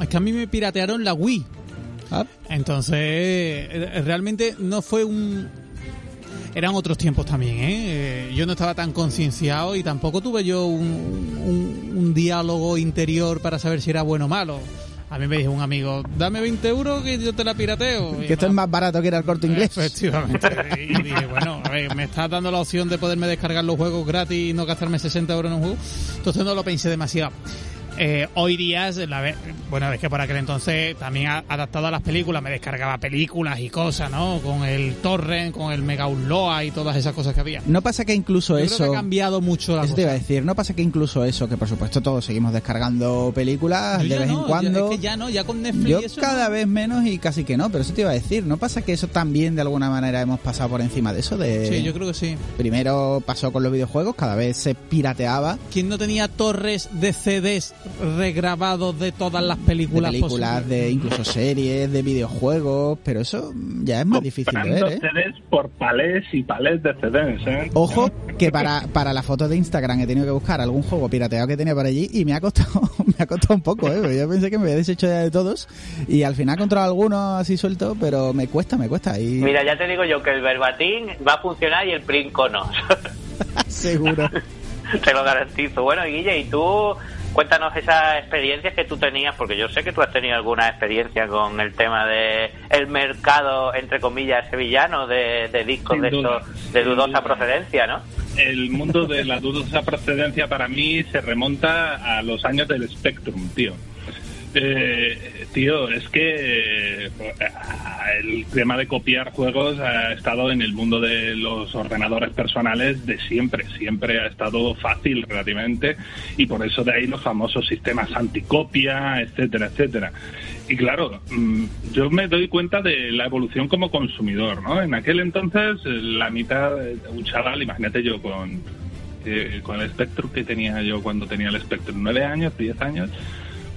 es que a mí me piratearon la Wii. Ah, Entonces, eh, realmente no fue un... Eran otros tiempos también, ¿eh? Eh, Yo no estaba tan concienciado y tampoco tuve yo un, un- un diálogo interior para saber si era bueno o malo. A mí me dijo un amigo, dame 20 euros que yo te la pirateo. Que esto es más barato que ir al corte inglés. Efectivamente. Y dije, bueno, a ver, me estás dando la opción de poderme descargar los juegos gratis y no gastarme 60 euros en un juego. Entonces no lo pensé demasiado. Eh, hoy día, la bueno, es que por aquel entonces también adaptado a las películas, me descargaba películas y cosas, ¿no? Con el torrent, con el Mega Upload y todas esas cosas que había. No pasa que incluso Yo eso... creo que ha cambiado mucho la Eso te iba a decir, no pasa que incluso eso, que por supuesto todos seguimos descargando películas Yo de vez no, en cuando. es que ya no, ya con Netflix Yo eso cada no. vez menos y casi que no, pero eso te iba a decir, ¿no pasa que eso también de alguna manera hemos pasado por encima de eso? De Sí, yo creo que sí. Primero pasó con los videojuegos, cada vez se pirateaba ¿Quién no tenía torres de CDs regrabados de todas las de películas, películas, posibles? de incluso series, de videojuegos, pero eso ya es más difícil de ver, ¿eh? CDs por palés y palés de CDs, ¿eh? Ojo que para, para la foto de Instagram he tenido que buscar algún juego pirateado que tenía por allí y me ha costado, me ha costado un poco, ¿eh? Yo pensé que me había deshecho ya de todos y al final he encontrado algunos así sueltos, pero me cuesta, me cuesta y Mira, ya te digo yo que el verbatim va a funcionar y el princo no. seguro. te lo garantizo. Bueno, Guille, ¿y tú? Cuéntanos esas experiencias que tú tenías, porque yo sé que tú has tenido alguna experiencia con el tema de el mercado, entre comillas, sevillano de, de discos de, estos- de dudosa procedencia, ¿no? El mundo de la dudosa procedencia para mí se remonta a los años del Spectrum, tío. Eh, tío, es que eh, el tema de copiar juegos ha estado en el mundo de los ordenadores personales de siempre, siempre ha estado fácil relativamente y por eso de ahí los famosos sistemas anticopia, etcétera, etcétera. Y claro, mm, yo me doy cuenta de la evolución como consumidor, ¿no? En aquel entonces la mitad un chaval, imagínate yo con eh, con el Spectrum que tenía yo cuando tenía el Spectrum, nueve años, diez años,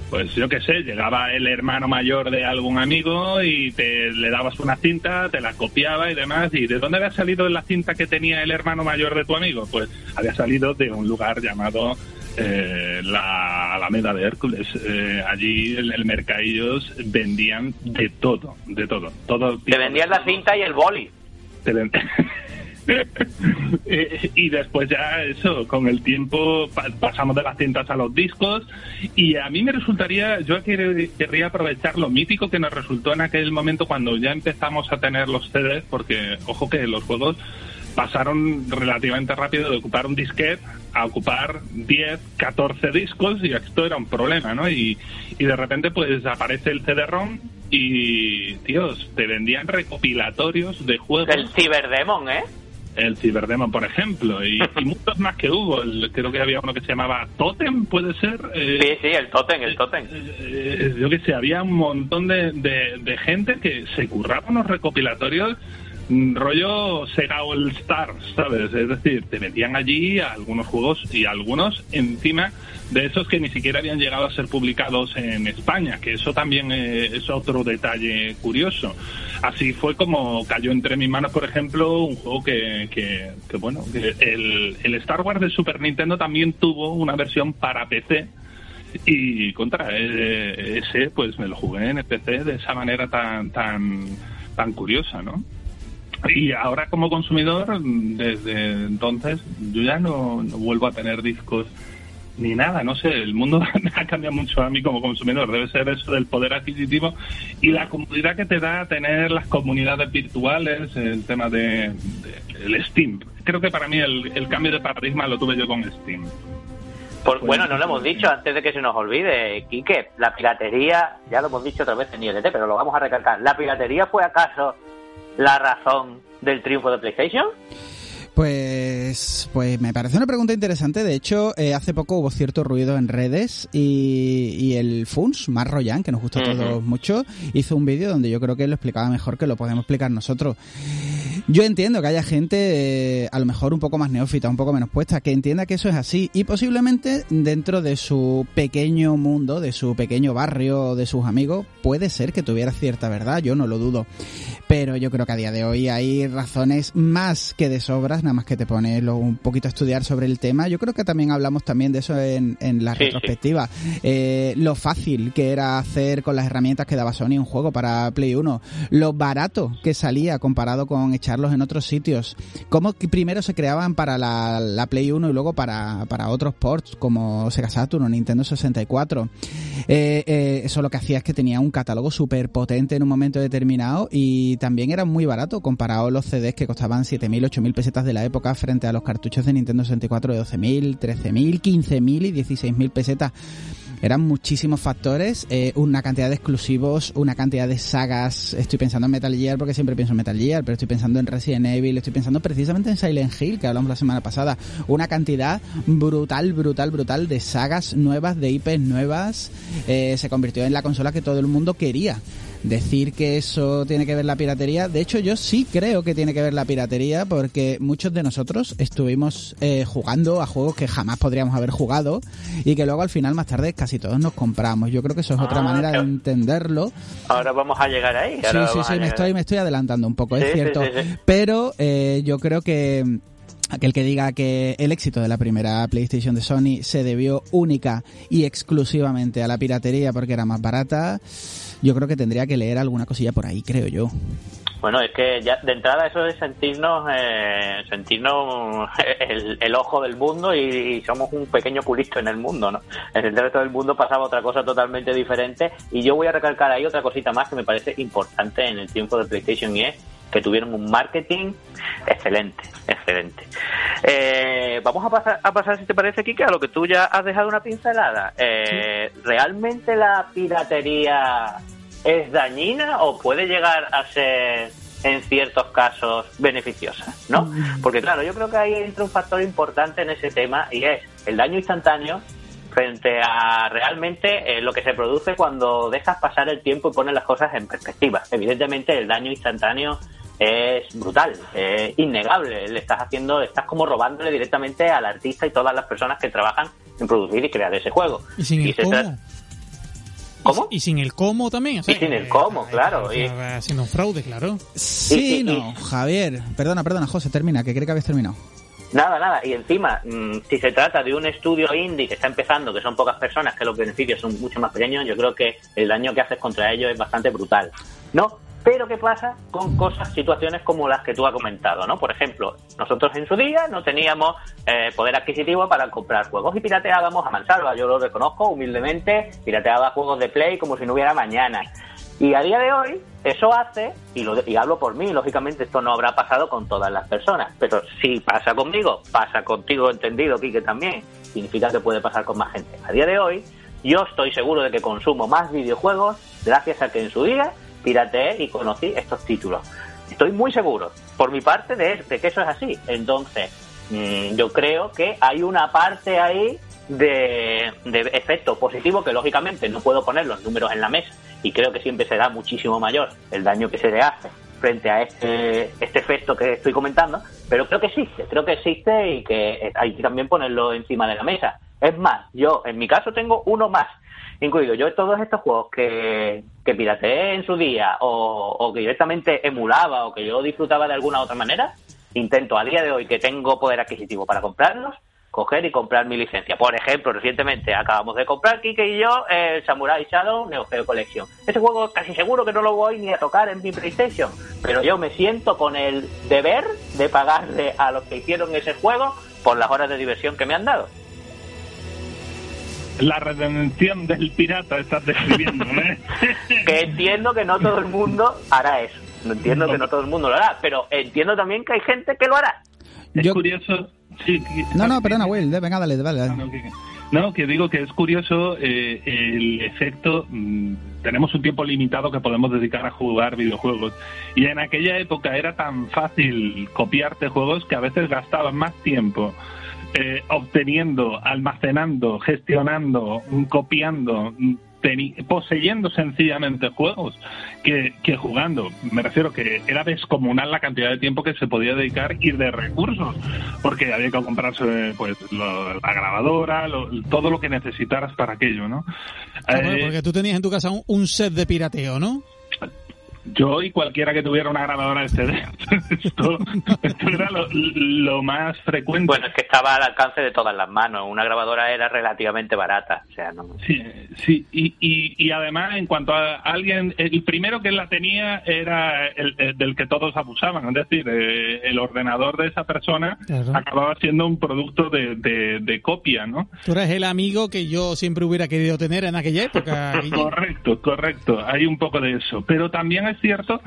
pues yo qué sé, llegaba el hermano mayor de algún amigo y te le dabas una cinta, te la copiaba y demás. ¿Y de dónde había salido la cinta que tenía el hermano mayor de tu amigo? Pues había salido de un lugar llamado eh, la Alameda de Hércules. Eh, allí en el Mercadillos vendían de todo, de todo. todo Te vendían la cinta y el boli. te y después ya eso, con el tiempo pa- pasamos de las cintas a los discos y a mí me resultaría, yo quer- querría aprovechar lo mítico que nos resultó en aquel momento cuando ya empezamos a tener los CDs, porque ojo que los juegos pasaron relativamente rápido de ocupar un disquete a ocupar 10, 14 discos y esto era un problema, ¿no? Y, y de repente pues aparece el CD-ROM y, tíos, te vendían recopilatorios de juegos El Cyberdemon, ¿eh? El Cyberdemon, por ejemplo, y, y muchos más que hubo. El- creo que había uno que se llamaba Totem, puede ser. Eh, Sí, sí, el Totem, el Totem. eh, yo que sé, había un montón de, de- de gente que se curraba unos recopilatorios rollo Sega All Stars, ¿sabes? Es decir, te metían allí a algunos juegos y algunos encima de esos que ni siquiera habían llegado a ser publicados en España, que eso también eh, es otro detalle curioso. Así fue como cayó entre mis manos, por ejemplo, un juego que, que, que, bueno, que el, el Star Wars de Super Nintendo también tuvo una versión para PC y contra eh, ese pues me lo jugué en el PC de esa manera tan tan tan curiosa no y ahora como consumidor desde entonces yo ya no, no vuelvo a tener discos ni nada, no sé, el mundo ha cambiado mucho a mí como consumidor, debe ser eso del poder adquisitivo y la comodidad que te da tener las comunidades virtuales, el tema de, de- el Steam. Creo que para mí el, el cambio de paradigma lo tuve yo con Steam. Por- bueno, no lo hemos dicho antes de que se nos olvide, Quique. La piratería, ya lo hemos dicho otra vez en ILT, pero lo vamos a recalcar. ¿La piratería fue acaso la razón del triunfo de PlayStation? Pues, pues me parece una pregunta interesante. De hecho, eh, hace poco hubo cierto ruido en redes y, y el Funs, Mar Royan, que nos gusta a todos mucho, hizo un vídeo donde yo creo que lo explicaba mejor que lo podemos explicar nosotros. Yo entiendo que haya gente, eh, a lo mejor un poco más neófita, un poco menos puesta, que entienda que eso es así y posiblemente dentro de su pequeño mundo, de su pequeño barrio, de sus amigos, puede ser que tuviera cierta verdad, yo no lo dudo. Pero yo creo que a día de hoy hay razones más que de sobras, nada más que te pones un poquito a estudiar sobre el tema. Yo creo que también hablamos también de eso en, la retrospectiva. Eh, lo fácil que era hacer con las herramientas que daba Sony un juego para Play 1, lo barato que salía comparado con echarlos en otros sitios, cómo primero se creaban para la, Play 1 y luego para, para otros ports como Sega Saturn o Nintendo 64. Eh, eh, eso lo que hacía es que tenía un catálogo súper potente en un momento determinado y también era muy barato comparado a los CDs que costaban 7.000, 8.000 pesetas de la época frente a los cartuchos de Nintendo 64 de 12.000, 13.000, 15.000 y 16.000 pesetas. Eran muchísimos factores, eh, una cantidad de exclusivos, una cantidad de sagas. Estoy pensando en Metal Gear porque siempre pienso en Metal Gear, pero estoy pensando en Resident Evil, estoy pensando precisamente en Silent Hill, que hablamos la semana pasada. Una cantidad brutal, brutal, brutal de sagas nuevas, de IPs nuevas. Eh, se convirtió en la consola que todo el mundo quería decir que eso tiene que ver la piratería. De hecho, yo sí creo que tiene que ver la piratería porque muchos de nosotros estuvimos eh, jugando a juegos que jamás podríamos haber jugado y que luego al final más tarde casi todos nos compramos. Yo creo que eso es otra ah, manera de entenderlo. Ahora vamos a llegar ahí. sí, sí, sí, me estoy, me estoy adelantando un poco, es cierto. Pero eh, yo creo que aquel que diga que el éxito de la primera PlayStation de Sony se debió única y exclusivamente a la piratería porque era más barata, yo creo que tendría que leer alguna cosilla por ahí, creo yo. Bueno, es que ya de entrada eso es sentirnos, eh, sentirnos el, ojo del mundo y, somos un pequeño pulito en el mundo, ¿no? En el resto del mundo pasaba otra cosa totalmente diferente y yo voy a recalcar ahí otra cosita más que me parece importante en el tiempo de PlayStation y es que tuvieron un marketing excelente, excelente. Eh, vamos a pasar, a pasar, si te parece, Kike, a lo que tú ya has dejado una pincelada. Eh, ¿Realmente la piratería es dañina o puede llegar a ser en ciertos casos beneficiosa, ¿no? Mm. Porque claro, yo creo que ahí entra un factor importante en ese tema y es el daño instantáneo frente a realmente eh, lo que se produce cuando dejas pasar el tiempo y pones las cosas en perspectiva. Evidentemente el daño instantáneo es brutal, es innegable. Le estás haciendo, estás como robándole directamente al artista y todas las personas que trabajan en producir y crear ese juego. Y sin el cómo. ¿Cómo? Y sin el cómo también. y sin el cómo, claro. Haciendo un fraude, claro. Sí, no, Javier. Perdona, perdona, José, termina, que cree que habéis terminado. Nada, nada. Y encima, mm, si se trata de un estudio indie que está empezando, que son pocas personas, que los beneficios son mucho más pequeños, yo creo que el daño que haces contra ellos es bastante brutal. ¿No? Pero ¿qué pasa con cosas, situaciones como las que tú has comentado, ¿no? Por ejemplo, nosotros en su día no teníamos eh, poder adquisitivo para comprar juegos y pirateábamos a mansalva. Yo lo reconozco humildemente, pirateaba juegos de Play como si no hubiera mañana. Y a día de hoy, eso hace, y, lo, y hablo por mí, lógicamente esto no habrá pasado con todas las personas, pero si pasa conmigo, pasa contigo entendido, Quique también, significa que puede pasar con más gente. A día de hoy, yo estoy seguro de que consumo más videojuegos gracias a que en su día pirateé y conocí estos títulos. Estoy muy seguro, por mi parte, de, que eso es así. Entonces, mm, yo creo que hay una parte ahí de, efecto positivo que lógicamente no puedo poner los números en la mesa y creo que siempre será muchísimo mayor el daño que se le hace frente a este, este efecto que estoy comentando, pero creo que existe, creo que existe y que hay que también ponerlo encima de la mesa. Es más, yo en mi caso tengo uno más incluido yo todos estos juegos que, que pirateé en su día o, que directamente emulaba o que yo disfrutaba de alguna otra manera, intento a día de hoy que tengo poder adquisitivo para comprarlos, coger y comprar mi licencia. Por ejemplo, recientemente acabamos de comprar Kike y yo el Samurai Shadow Neo Geo Collection. Ese juego casi seguro que no lo voy ni a tocar en mi PlayStation, pero yo me siento con el deber de pagarle a los que hicieron ese juego por las horas de diversión que me han dado la redención del pirata estás describiendo, ¿eh? que entiendo que no todo el mundo hará eso. No entiendo que no todo el mundo lo hará, pero entiendo también que hay gente que lo hará. Es curioso. Sí, no, no, perdona, Will, venga, dale, dale. Ah, no, que, digo que es curioso eh, el efecto. Mm, tenemos un tiempo limitado que podemos dedicar a jugar videojuegos. Y en aquella época era tan fácil copiarte juegos que a veces gastabas más tiempo eh, obteniendo, almacenando, gestionando, copiando poseyendo sencillamente juegos que, que, jugando. Me refiero que era descomunal la cantidad de tiempo que se podía dedicar y de recursos, porque había que comprarse pues la grabadora, todo lo que necesitaras para aquello, ¿no? Eh, porque tú tenías en tu casa un set de pirateo, ¿no? Yo y cualquiera que tuviera una grabadora de CD. esto, era lo, más frecuente. Bueno, es que estaba al alcance de todas las manos. Una grabadora era relativamente barata. O sea, no... Sí, sí. Y, y, además, en cuanto a alguien, el primero que la tenía era el, del que todos abusaban. Es decir, eh, el ordenador de esa persona acababa siendo un producto de, de, copia, ¿no? Tú eres el amigo que yo siempre hubiera querido tener en aquella época. correcto, correcto. Hay un poco de eso. Pero también es cierto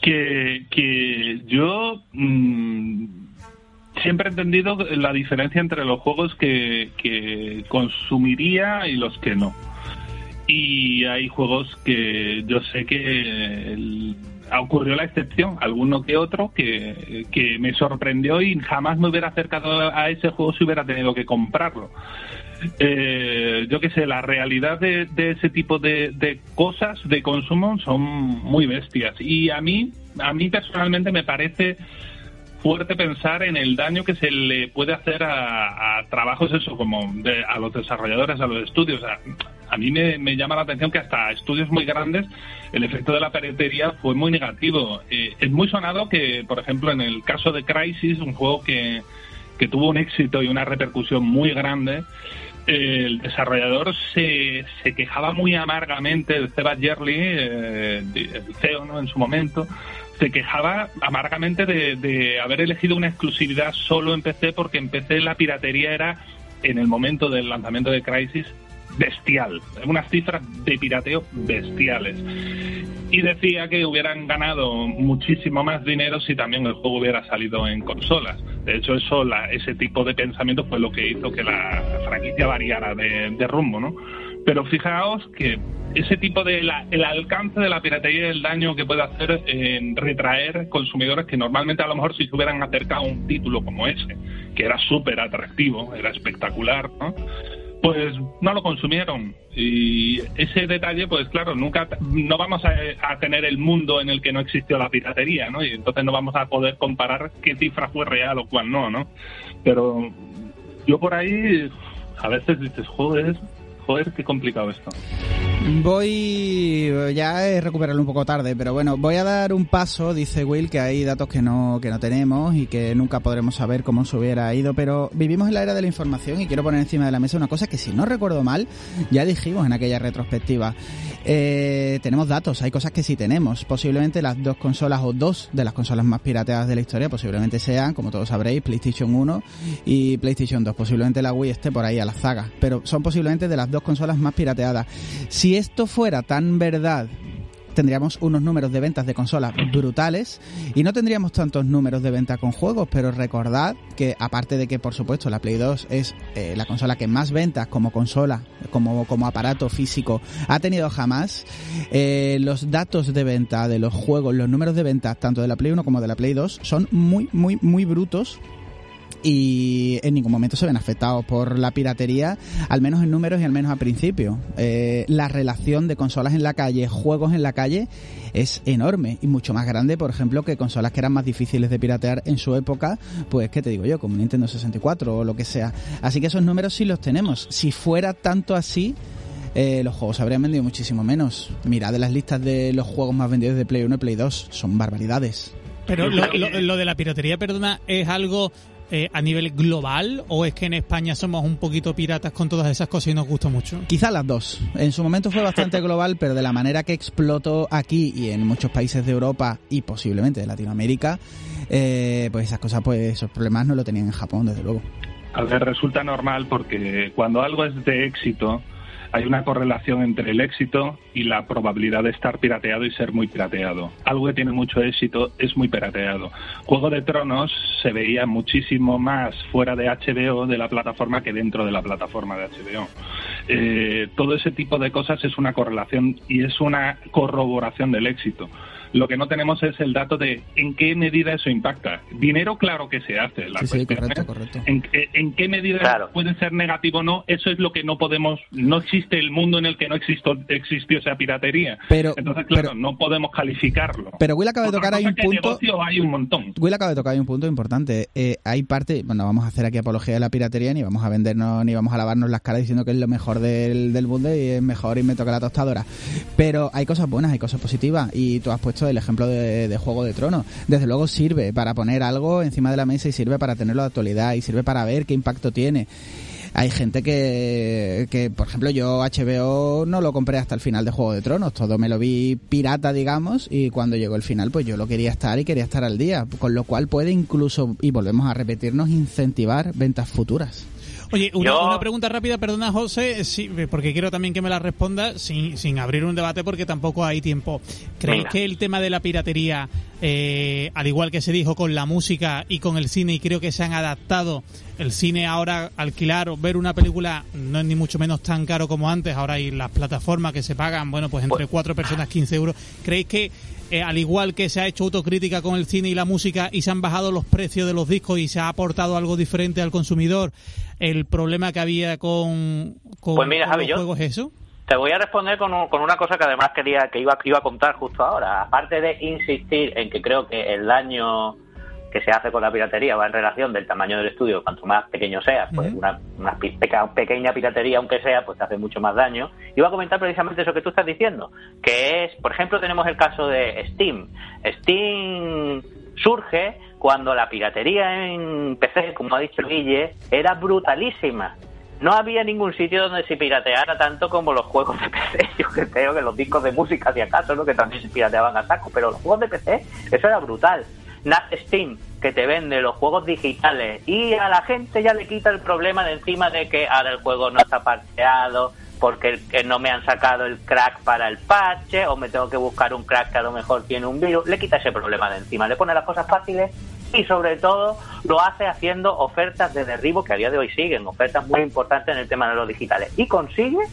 que, que yo mm, siempre he entendido la diferencia entre los juegos que, que consumiría y los que no. Y hay juegos que yo sé que ocurrió la excepción, alguno que otro, que, que me sorprendió y jamás me hubiera acercado a ese juego si hubiera tenido que comprarlo eh, yo qué sé, la realidad de, ese tipo de, cosas de consumo son muy bestias. Y a mí, a mí personalmente me parece fuerte pensar en el daño que se le puede hacer a, trabajos eso como a los desarrolladores, a los estudios. A, mí me, llama la atención que hasta estudios muy grandes el efecto de la piratería fue muy negativo. Eh, es muy sonado que, por ejemplo, en el caso de Crisis, un juego que, que tuvo un éxito y una repercusión muy grande, el desarrollador se, se quejaba muy amargamente, el Seba Yerli, eh, el CEO ¿no? en su momento, se quejaba amargamente de, haber elegido una exclusividad solo en PC porque en PC la piratería era, en el momento del lanzamiento de Crisis, bestial, unas cifras de pirateo bestiales. Y decía que hubieran ganado muchísimo más dinero si también el juego hubiera salido en consolas. De hecho, eso, ese tipo de pensamiento fue lo que hizo que la franquicia variara de, rumbo, ¿no? Pero fijaos que ese tipo de el alcance de la piratería y el daño que puede hacer en retraer consumidores que normalmente a lo mejor si se hubieran acercado a un título como ese, que era súper atractivo, era espectacular, ¿no? pues no lo consumieron. Y ese detalle, pues claro, nunca no vamos a, tener el mundo en el que no existió la piratería, ¿no? Y entonces no vamos a poder comparar qué cifra fue real o cuál no, ¿no? Pero yo por ahí a veces dices, joder, joder, qué complicado esto. Voy, ya he recuperarlo un poco tarde, pero bueno, voy a dar un paso, dice Will, que hay datos que no, que no tenemos y que nunca podremos saber cómo se hubiera ido, pero vivimos en la era de la información y quiero poner encima de la mesa una cosa que si no recuerdo mal, ya dijimos en aquella retrospectiva. Eh, tenemos datos, hay cosas que sí tenemos. Posiblemente las dos consolas o dos de las consolas más pirateadas de la historia posiblemente sean, como todos sabréis, PlayStation 1 y PlayStation 2. Posiblemente la Wii esté por ahí a la zaga, pero son posiblemente de las dos consolas más pirateadas. Si esto fuera tan verdad tendríamos unos números de ventas de consolas brutales y no tendríamos tantos números de venta con juegos, pero recordad que aparte de que por supuesto la Play 2 es eh, la consola que más ventas como consola, como, como aparato físico ha tenido jamás, eh, los datos de venta de los juegos, los números de ventas tanto de la Play 1 como de la Play 2 son muy, muy, muy brutos y en ningún momento se ven afectados por la piratería, al menos en números y al menos a principio. Eh, la relación de consolas en la calle, juegos en la calle, es enorme y mucho más grande, por ejemplo, que consolas que eran más difíciles de piratear en su época, pues, ¿qué te digo yo? Como Nintendo 64 o lo que sea. Así que esos números sí los tenemos. Si fuera tanto así, eh, los juegos habrían vendido muchísimo menos. Mirad las listas de los juegos más vendidos de Play 1 y Play 2, son barbaridades. Pero lo, lo, de la piratería, perdona, es algo eh, a nivel global o es que en España somos un poquito piratas con todas esas cosas y nos gusta mucho? Quizás las dos. En su momento fue bastante global, pero de la manera que explotó aquí y en muchos países de Europa y posiblemente de Latinoamérica, eh, pues esas cosas, pues esos problemas no lo tenían en Japón, desde luego. A ver, resulta normal porque cuando algo es de éxito, hay una correlación entre el éxito y la probabilidad de estar pirateado y ser muy pirateado. Algo que tiene mucho éxito es muy pirateado. Juego de Tronos se veía muchísimo más fuera de HBO de la plataforma que dentro de la plataforma de HBO. Eh, todo ese tipo de cosas es una correlación y es una corroboración del éxito Lo que no tenemos es el dato de en qué medida eso impacta. Dinero, claro que se hace. La Sí, sí, correcto, es correcto. En, en qué medida Claro. puede ser negativo o no, eso es lo que no podemos. No existe el mundo en el que no existo, existió esa piratería. Pero- Entonces, claro, pero- no podemos calificarlo. Pero Will acaba de tocar ahí un punto. hay un montón. Will acaba de tocar ahí un punto importante. Eh, hay parte, bueno, vamos a hacer aquí apología de la piratería, ni vamos a vendernos, ni vamos a lavarnos las caras diciendo que es lo mejor del, del mundo y es mejor y me toca la tostadora. Pero hay cosas buenas, hay cosas positivas y tú has puesto el ejemplo de, de Juego de Tronos. Desde luego sirve para poner algo encima de la mesa y sirve para tenerlo de actualidad y sirve para ver qué impacto tiene. Hay gente que, que, por ejemplo, yo HBO no lo compré hasta el final de Juego de Tronos, todo me lo vi pirata, digamos, y cuando llegó el final, pues yo lo quería estar y quería estar al día, con lo cual puede incluso, y volvemos a repetirnos, incentivar ventas futuras. Oye, una, Yo- una pregunta rápida, perdona José, sí, porque quiero también que me la responda sin, sin abrir un debate porque tampoco hay tiempo. ¿Creéis Venga. que el tema de la piratería, eh, al igual que se dijo con la música y con el cine, y creo que se han adaptado, el cine ahora alquilar o ver una película no es ni mucho menos tan caro como antes, ahora hay las plataformas que se pagan, bueno, pues entre Pues- cuatro personas 15 euros. ¿Creéis que eh, al igual que se ha hecho autocrítica con el cine y la música y se han bajado los precios de los discos y se ha aportado algo diferente al consumidor, el problema que había con, con, Pues mira, con Javi, los juegos es eso? Te voy a responder con, un- con una cosa que además quería que iba, iba a contar justo ahora. Aparte de insistir en que creo que el daño que se hace con la piratería va en relación del tamaño del estudio, cuanto más pequeño sea, pues una, una peca- pequeña piratería, aunque sea, pues te hace mucho más daño. Iba a comentar precisamente eso que tú estás diciendo, que es, por ejemplo, tenemos el caso de Steam. Steam surge cuando la piratería en PC, como ha dicho Guille, era brutalísima. No había ningún sitio donde se pirateara tanto como los juegos de PC. Yo que creo que los discos de música, si acaso, ¿no? que también se pirateaban a saco, pero los juegos de PC, eso era brutal. Nace Steam, que te vende los juegos digitales, y a la gente ya le quita el problema de encima de que ahora el juego no está parcheado, porque no me han sacado el crack para el parche, o me tengo que buscar un crack que a lo mejor tiene un virus. Le quita ese problema de encima, le pone las cosas fáciles y sobre todo lo hace haciendo ofertas de derribo que a día de hoy siguen, ofertas muy importantes en el tema de los digitales. Y consigue,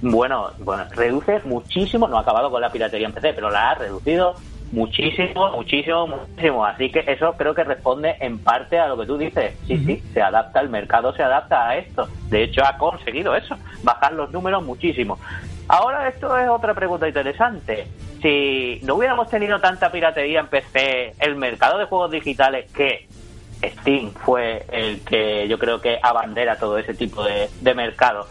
bueno, bueno, reduce muchísimo, no ha acabado con la piratería en PC, pero la ha reducido muchísimo, muchísimo, muchísimo. Así que eso creo que responde en parte a lo que tú dices. Sí, sí, se adapta, el mercado se adapta a esto. De hecho, ha conseguido eso, bajar los números muchísimo. Ahora esto es otra pregunta interesante. Si no hubiéramos tenido tanta piratería en PC, el mercado de juegos digitales que Steam fue el que yo creo que abandera todo ese tipo de, de mercado,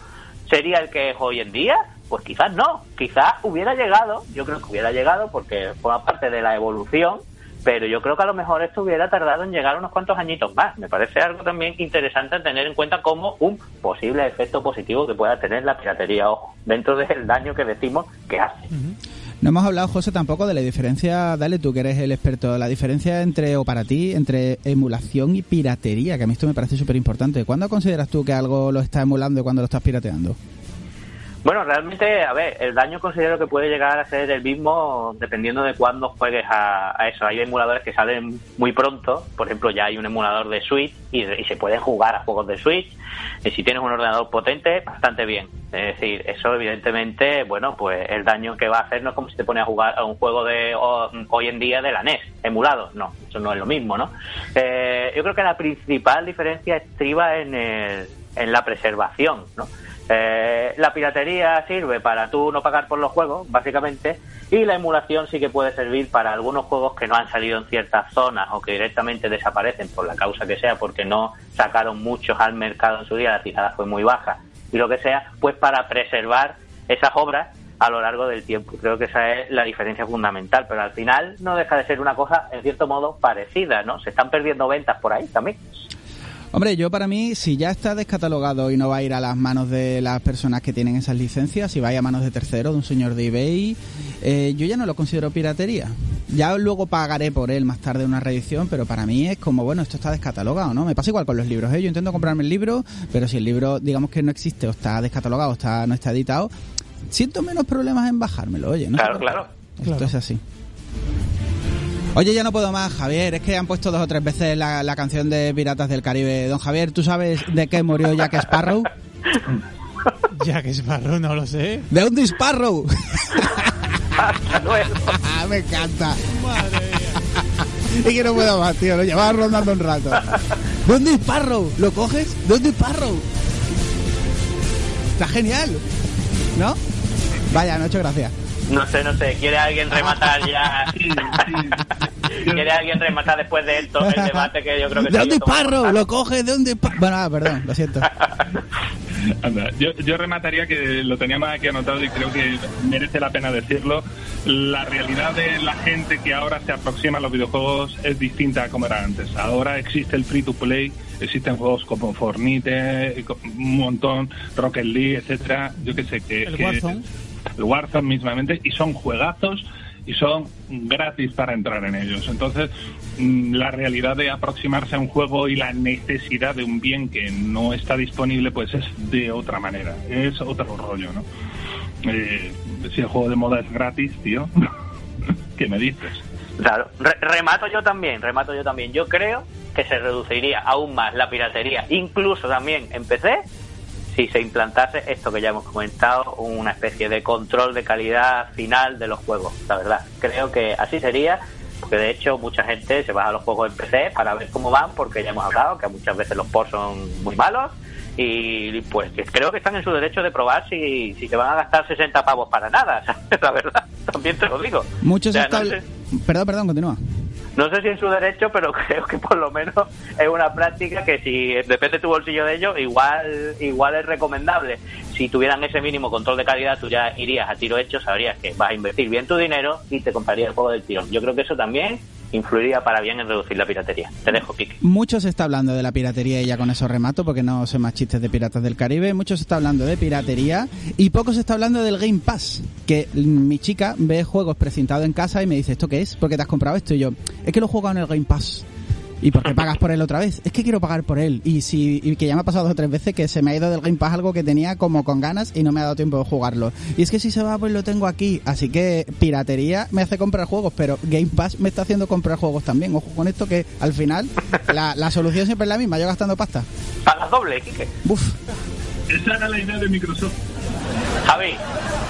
¿sería el que es hoy en día? Pues quizás no, quizás hubiera llegado, yo creo que hubiera llegado porque forma parte de la evolución, pero yo creo que a lo mejor esto hubiera tardado en llegar unos cuantos añitos más. Me parece algo también interesante tener en cuenta como un posible efecto positivo que pueda tener la piratería, ojo, dentro del daño que decimos que hace. No hemos hablado, José, tampoco de la diferencia, dale tú que eres el experto, la diferencia entre, o para ti, entre emulación y piratería, que a mí esto me parece súper importante. ¿Cuándo consideras tú que algo lo está emulando y cuándo lo estás pirateando? Bueno, realmente, a ver, el daño considero que puede llegar a ser el mismo dependiendo de cuándo juegues a, eso. Hay emuladores que salen muy pronto, por ejemplo, ya hay un emulador de Switch y, se pueden jugar a juegos de Switch. Y si tienes un ordenador potente, bastante bien. Es decir, eso evidentemente, bueno, pues el daño que va a hacer no es como si te pones a jugar a un juego de o- hoy en día de la NES, emulado. No, eso no es lo mismo, ¿no? Eh, yo creo que la principal diferencia estriba en, el- en la preservación, ¿no? Eh, la piratería sirve para tú no pagar por los juegos, básicamente, y la emulación sí que puede servir para algunos juegos que no han salido en ciertas zonas o que directamente desaparecen por la causa que sea, porque no sacaron muchos al mercado en su día, la tirada fue muy baja, y lo que sea, pues para preservar esas obras a lo largo del tiempo. Creo que esa es la diferencia fundamental, pero al final no deja de ser una cosa, en cierto modo, parecida, ¿no? Se están perdiendo ventas por ahí también. Hombre, yo para mí, si ya está descatalogado y no va a ir a las manos de las personas que tienen esas licencias, si va a ir a manos de terceros, de un señor de eBay, eh, yo ya no lo considero piratería. Ya luego pagaré por él más tarde una reedición, pero para mí es como, bueno, esto está descatalogado, ¿no? Me pasa igual con los libros, ¿eh? Yo intento comprarme el libro, pero si el libro, digamos que no existe o está descatalogado o está, no está editado, siento menos problemas en bajármelo, oye, ¿no? Claro, claro. Esto Claro. es así. Oye, ya no puedo más, Javier. Es que han puesto dos o tres veces la, la canción de Piratas del Caribe. Don Javier, ¿tú sabes de qué murió Jack Sparrow? Es marrón, no lo sé. ¡De un! Hasta luego. Me encanta. Madre mía. Es que no puedo más, tío. Lo llevaba rondando un rato. ¿Dónde es Sparrow? ¿Lo coges? ¿Dónde es Sparrow? Está genial. ¿No? Vaya, no he hecho gracia. No sé, no sé. ¿Quiere alguien rematar ya? Sí, sí. ¿Quiere alguien rematar después de esto el debate que yo creo que ¿De dónde Sparrow? ¿Lo coges? ¿De dónde es Sparrow? Bueno, ah, perdón, lo siento. Anda, yo, yo remataría que lo tenía más aquí anotado y creo que merece la pena decirlo. La realidad de la gente que ahora se aproxima a los videojuegos es distinta a como era antes. Ahora existe el free to play, existen juegos como Fornite, un montón, Rocket League, etcétera. Yo que sé que El que- Warzone. El Warzone mismamente y son juegazos y son gratis para entrar en ellos. Entonces, mm, la realidad de aproximarse a un juego y la necesidad de un bien que no está disponible, pues es de otra manera, es otro rollo, ¿no? Eh, si el juego de moda es gratis, tío, ¿qué me dices? Claro, Re- remato yo también, remato yo también. Yo creo que se reduciría aún más la piratería, incluso también en PC, si se implantase esto que ya hemos comentado, una especie de control de calidad final de los juegos, la verdad. Creo que así sería, porque de hecho mucha gente se va a los juegos en PC para ver cómo van, porque ya hemos hablado que muchas veces los ports son muy malos. Y pues creo que están en su derecho de probar si, si se van a gastar 60 pavos para nada, ¿sabes? la verdad, también te lo digo. Muchos O sea, no establ- sé- Perdón, perdón, continúa. No sé si en su derecho, pero creo que por lo menos es una práctica que si depende tu bolsillo de ello, igual igual es recomendable. Si tuvieran ese mínimo control de calidad, tú ya irías a tiro hecho, sabrías que vas a invertir bien tu dinero y te comprarías el juego del tirón. Yo creo que eso también influiría para bien en reducir la piratería. Te dejo, Kike. Mucho se está hablando de la piratería y ya con eso remato porque no sé más chistes de piratas del Caribe. Mucho se está hablando de piratería y poco se está hablando del Game Pass. Que mi chica ve juegos precintados en casa y me dice, ¿esto qué es? ¿Por qué te has comprado esto? Y yo, es que lo juego en el Game Pass. ¿Y por qué pagas por él otra vez? Es que quiero pagar por él. Y si y que ya me ha pasado dos o tres veces que se me ha ido del Game Pass algo que tenía como con ganas y no me ha dado tiempo de jugarlo. Y es que si se va, pues lo tengo aquí. Así que piratería me hace comprar juegos, pero Game Pass me está haciendo comprar juegos también. Ojo con esto que al final la, la solución siempre es la misma, yo gastando pasta. Pagas doble, Kike. Buf. Esa era la idea de Microsoft. Javi,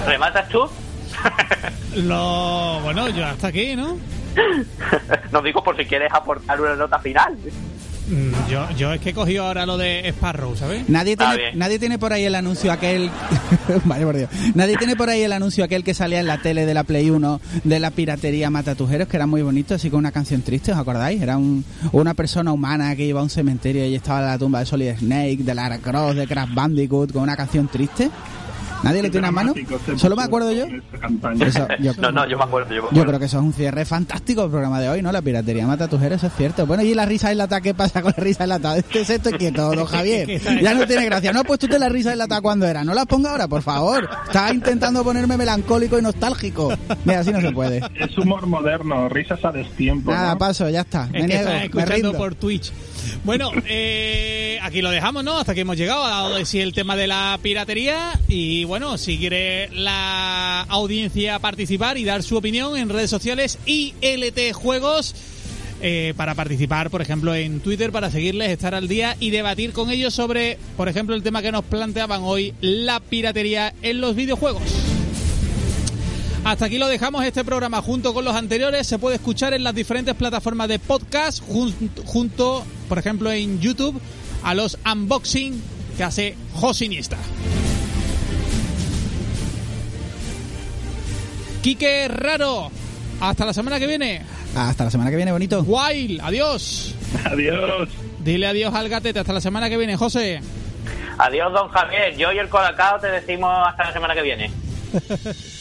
¿rematas tú? Lo, bueno, yo hasta aquí, ¿no? no digo por si quieres aportar una nota final. Mm, Yo, yo es que he cogido ahora lo de Sparrow, ¿sabes? Nadie tiene, nadie tiene por ahí el anuncio aquel. Vaya por Dios. Nadie tiene por ahí el anuncio aquel que salía en la tele de la Play 1 de la piratería Matatujeros, que era muy bonito, así con una canción triste, ¿os acordáis? Era un, una persona humana que iba a un cementerio y estaba en la tumba de Solid Snake, de Lara Cross, de Crash Bandicoot, con una canción triste. ¿Nadie le tiene una mano? ¿Solo me acuerdo yo? Eso, No, no, yo me acuerdo, yo me creo que eso es un cierre fantástico del programa de hoy, ¿no? La piratería mata tus eso es cierto. Bueno, y la risa enlatada, ¿qué pasa con la risa enlatada? Este es esto quieto, don Javier. Ya no tiene gracia. No has puesto usted la risa enlatada cuando era. No la ponga ahora, por favor. Estaba intentando ponerme melancólico y nostálgico. Mira, así no se puede. Es humor moderno, risas a destiempo. Nada, ¿no? paso, ya está. Me Es que niego, me escuchando rindo. por Twitch. Bueno, eh, aquí lo dejamos, ¿no? Hasta que hemos llegado a dado de sí el tema de la piratería. Y bueno, si quiere la audiencia participar y dar su opinión en redes sociales ILT Juegos. eh, para participar, por ejemplo, en Twitter, para seguirles, estar al día y debatir con ellos sobre, por ejemplo, el tema que nos planteaban hoy, la piratería en los videojuegos. Hasta aquí lo dejamos este programa junto con los anteriores. Se puede escuchar en las diferentes plataformas de podcast, jun- junto, por ejemplo, en YouTube, a los unboxing que hace Josinista. Quique Raro, hasta la semana que viene. Hasta la semana que viene, bonito. Wild, adiós. Adiós. Dile adiós al gatete, hasta la semana que viene, José. Adiós, don Javier. Yo y el Colacao te decimos hasta la semana que viene.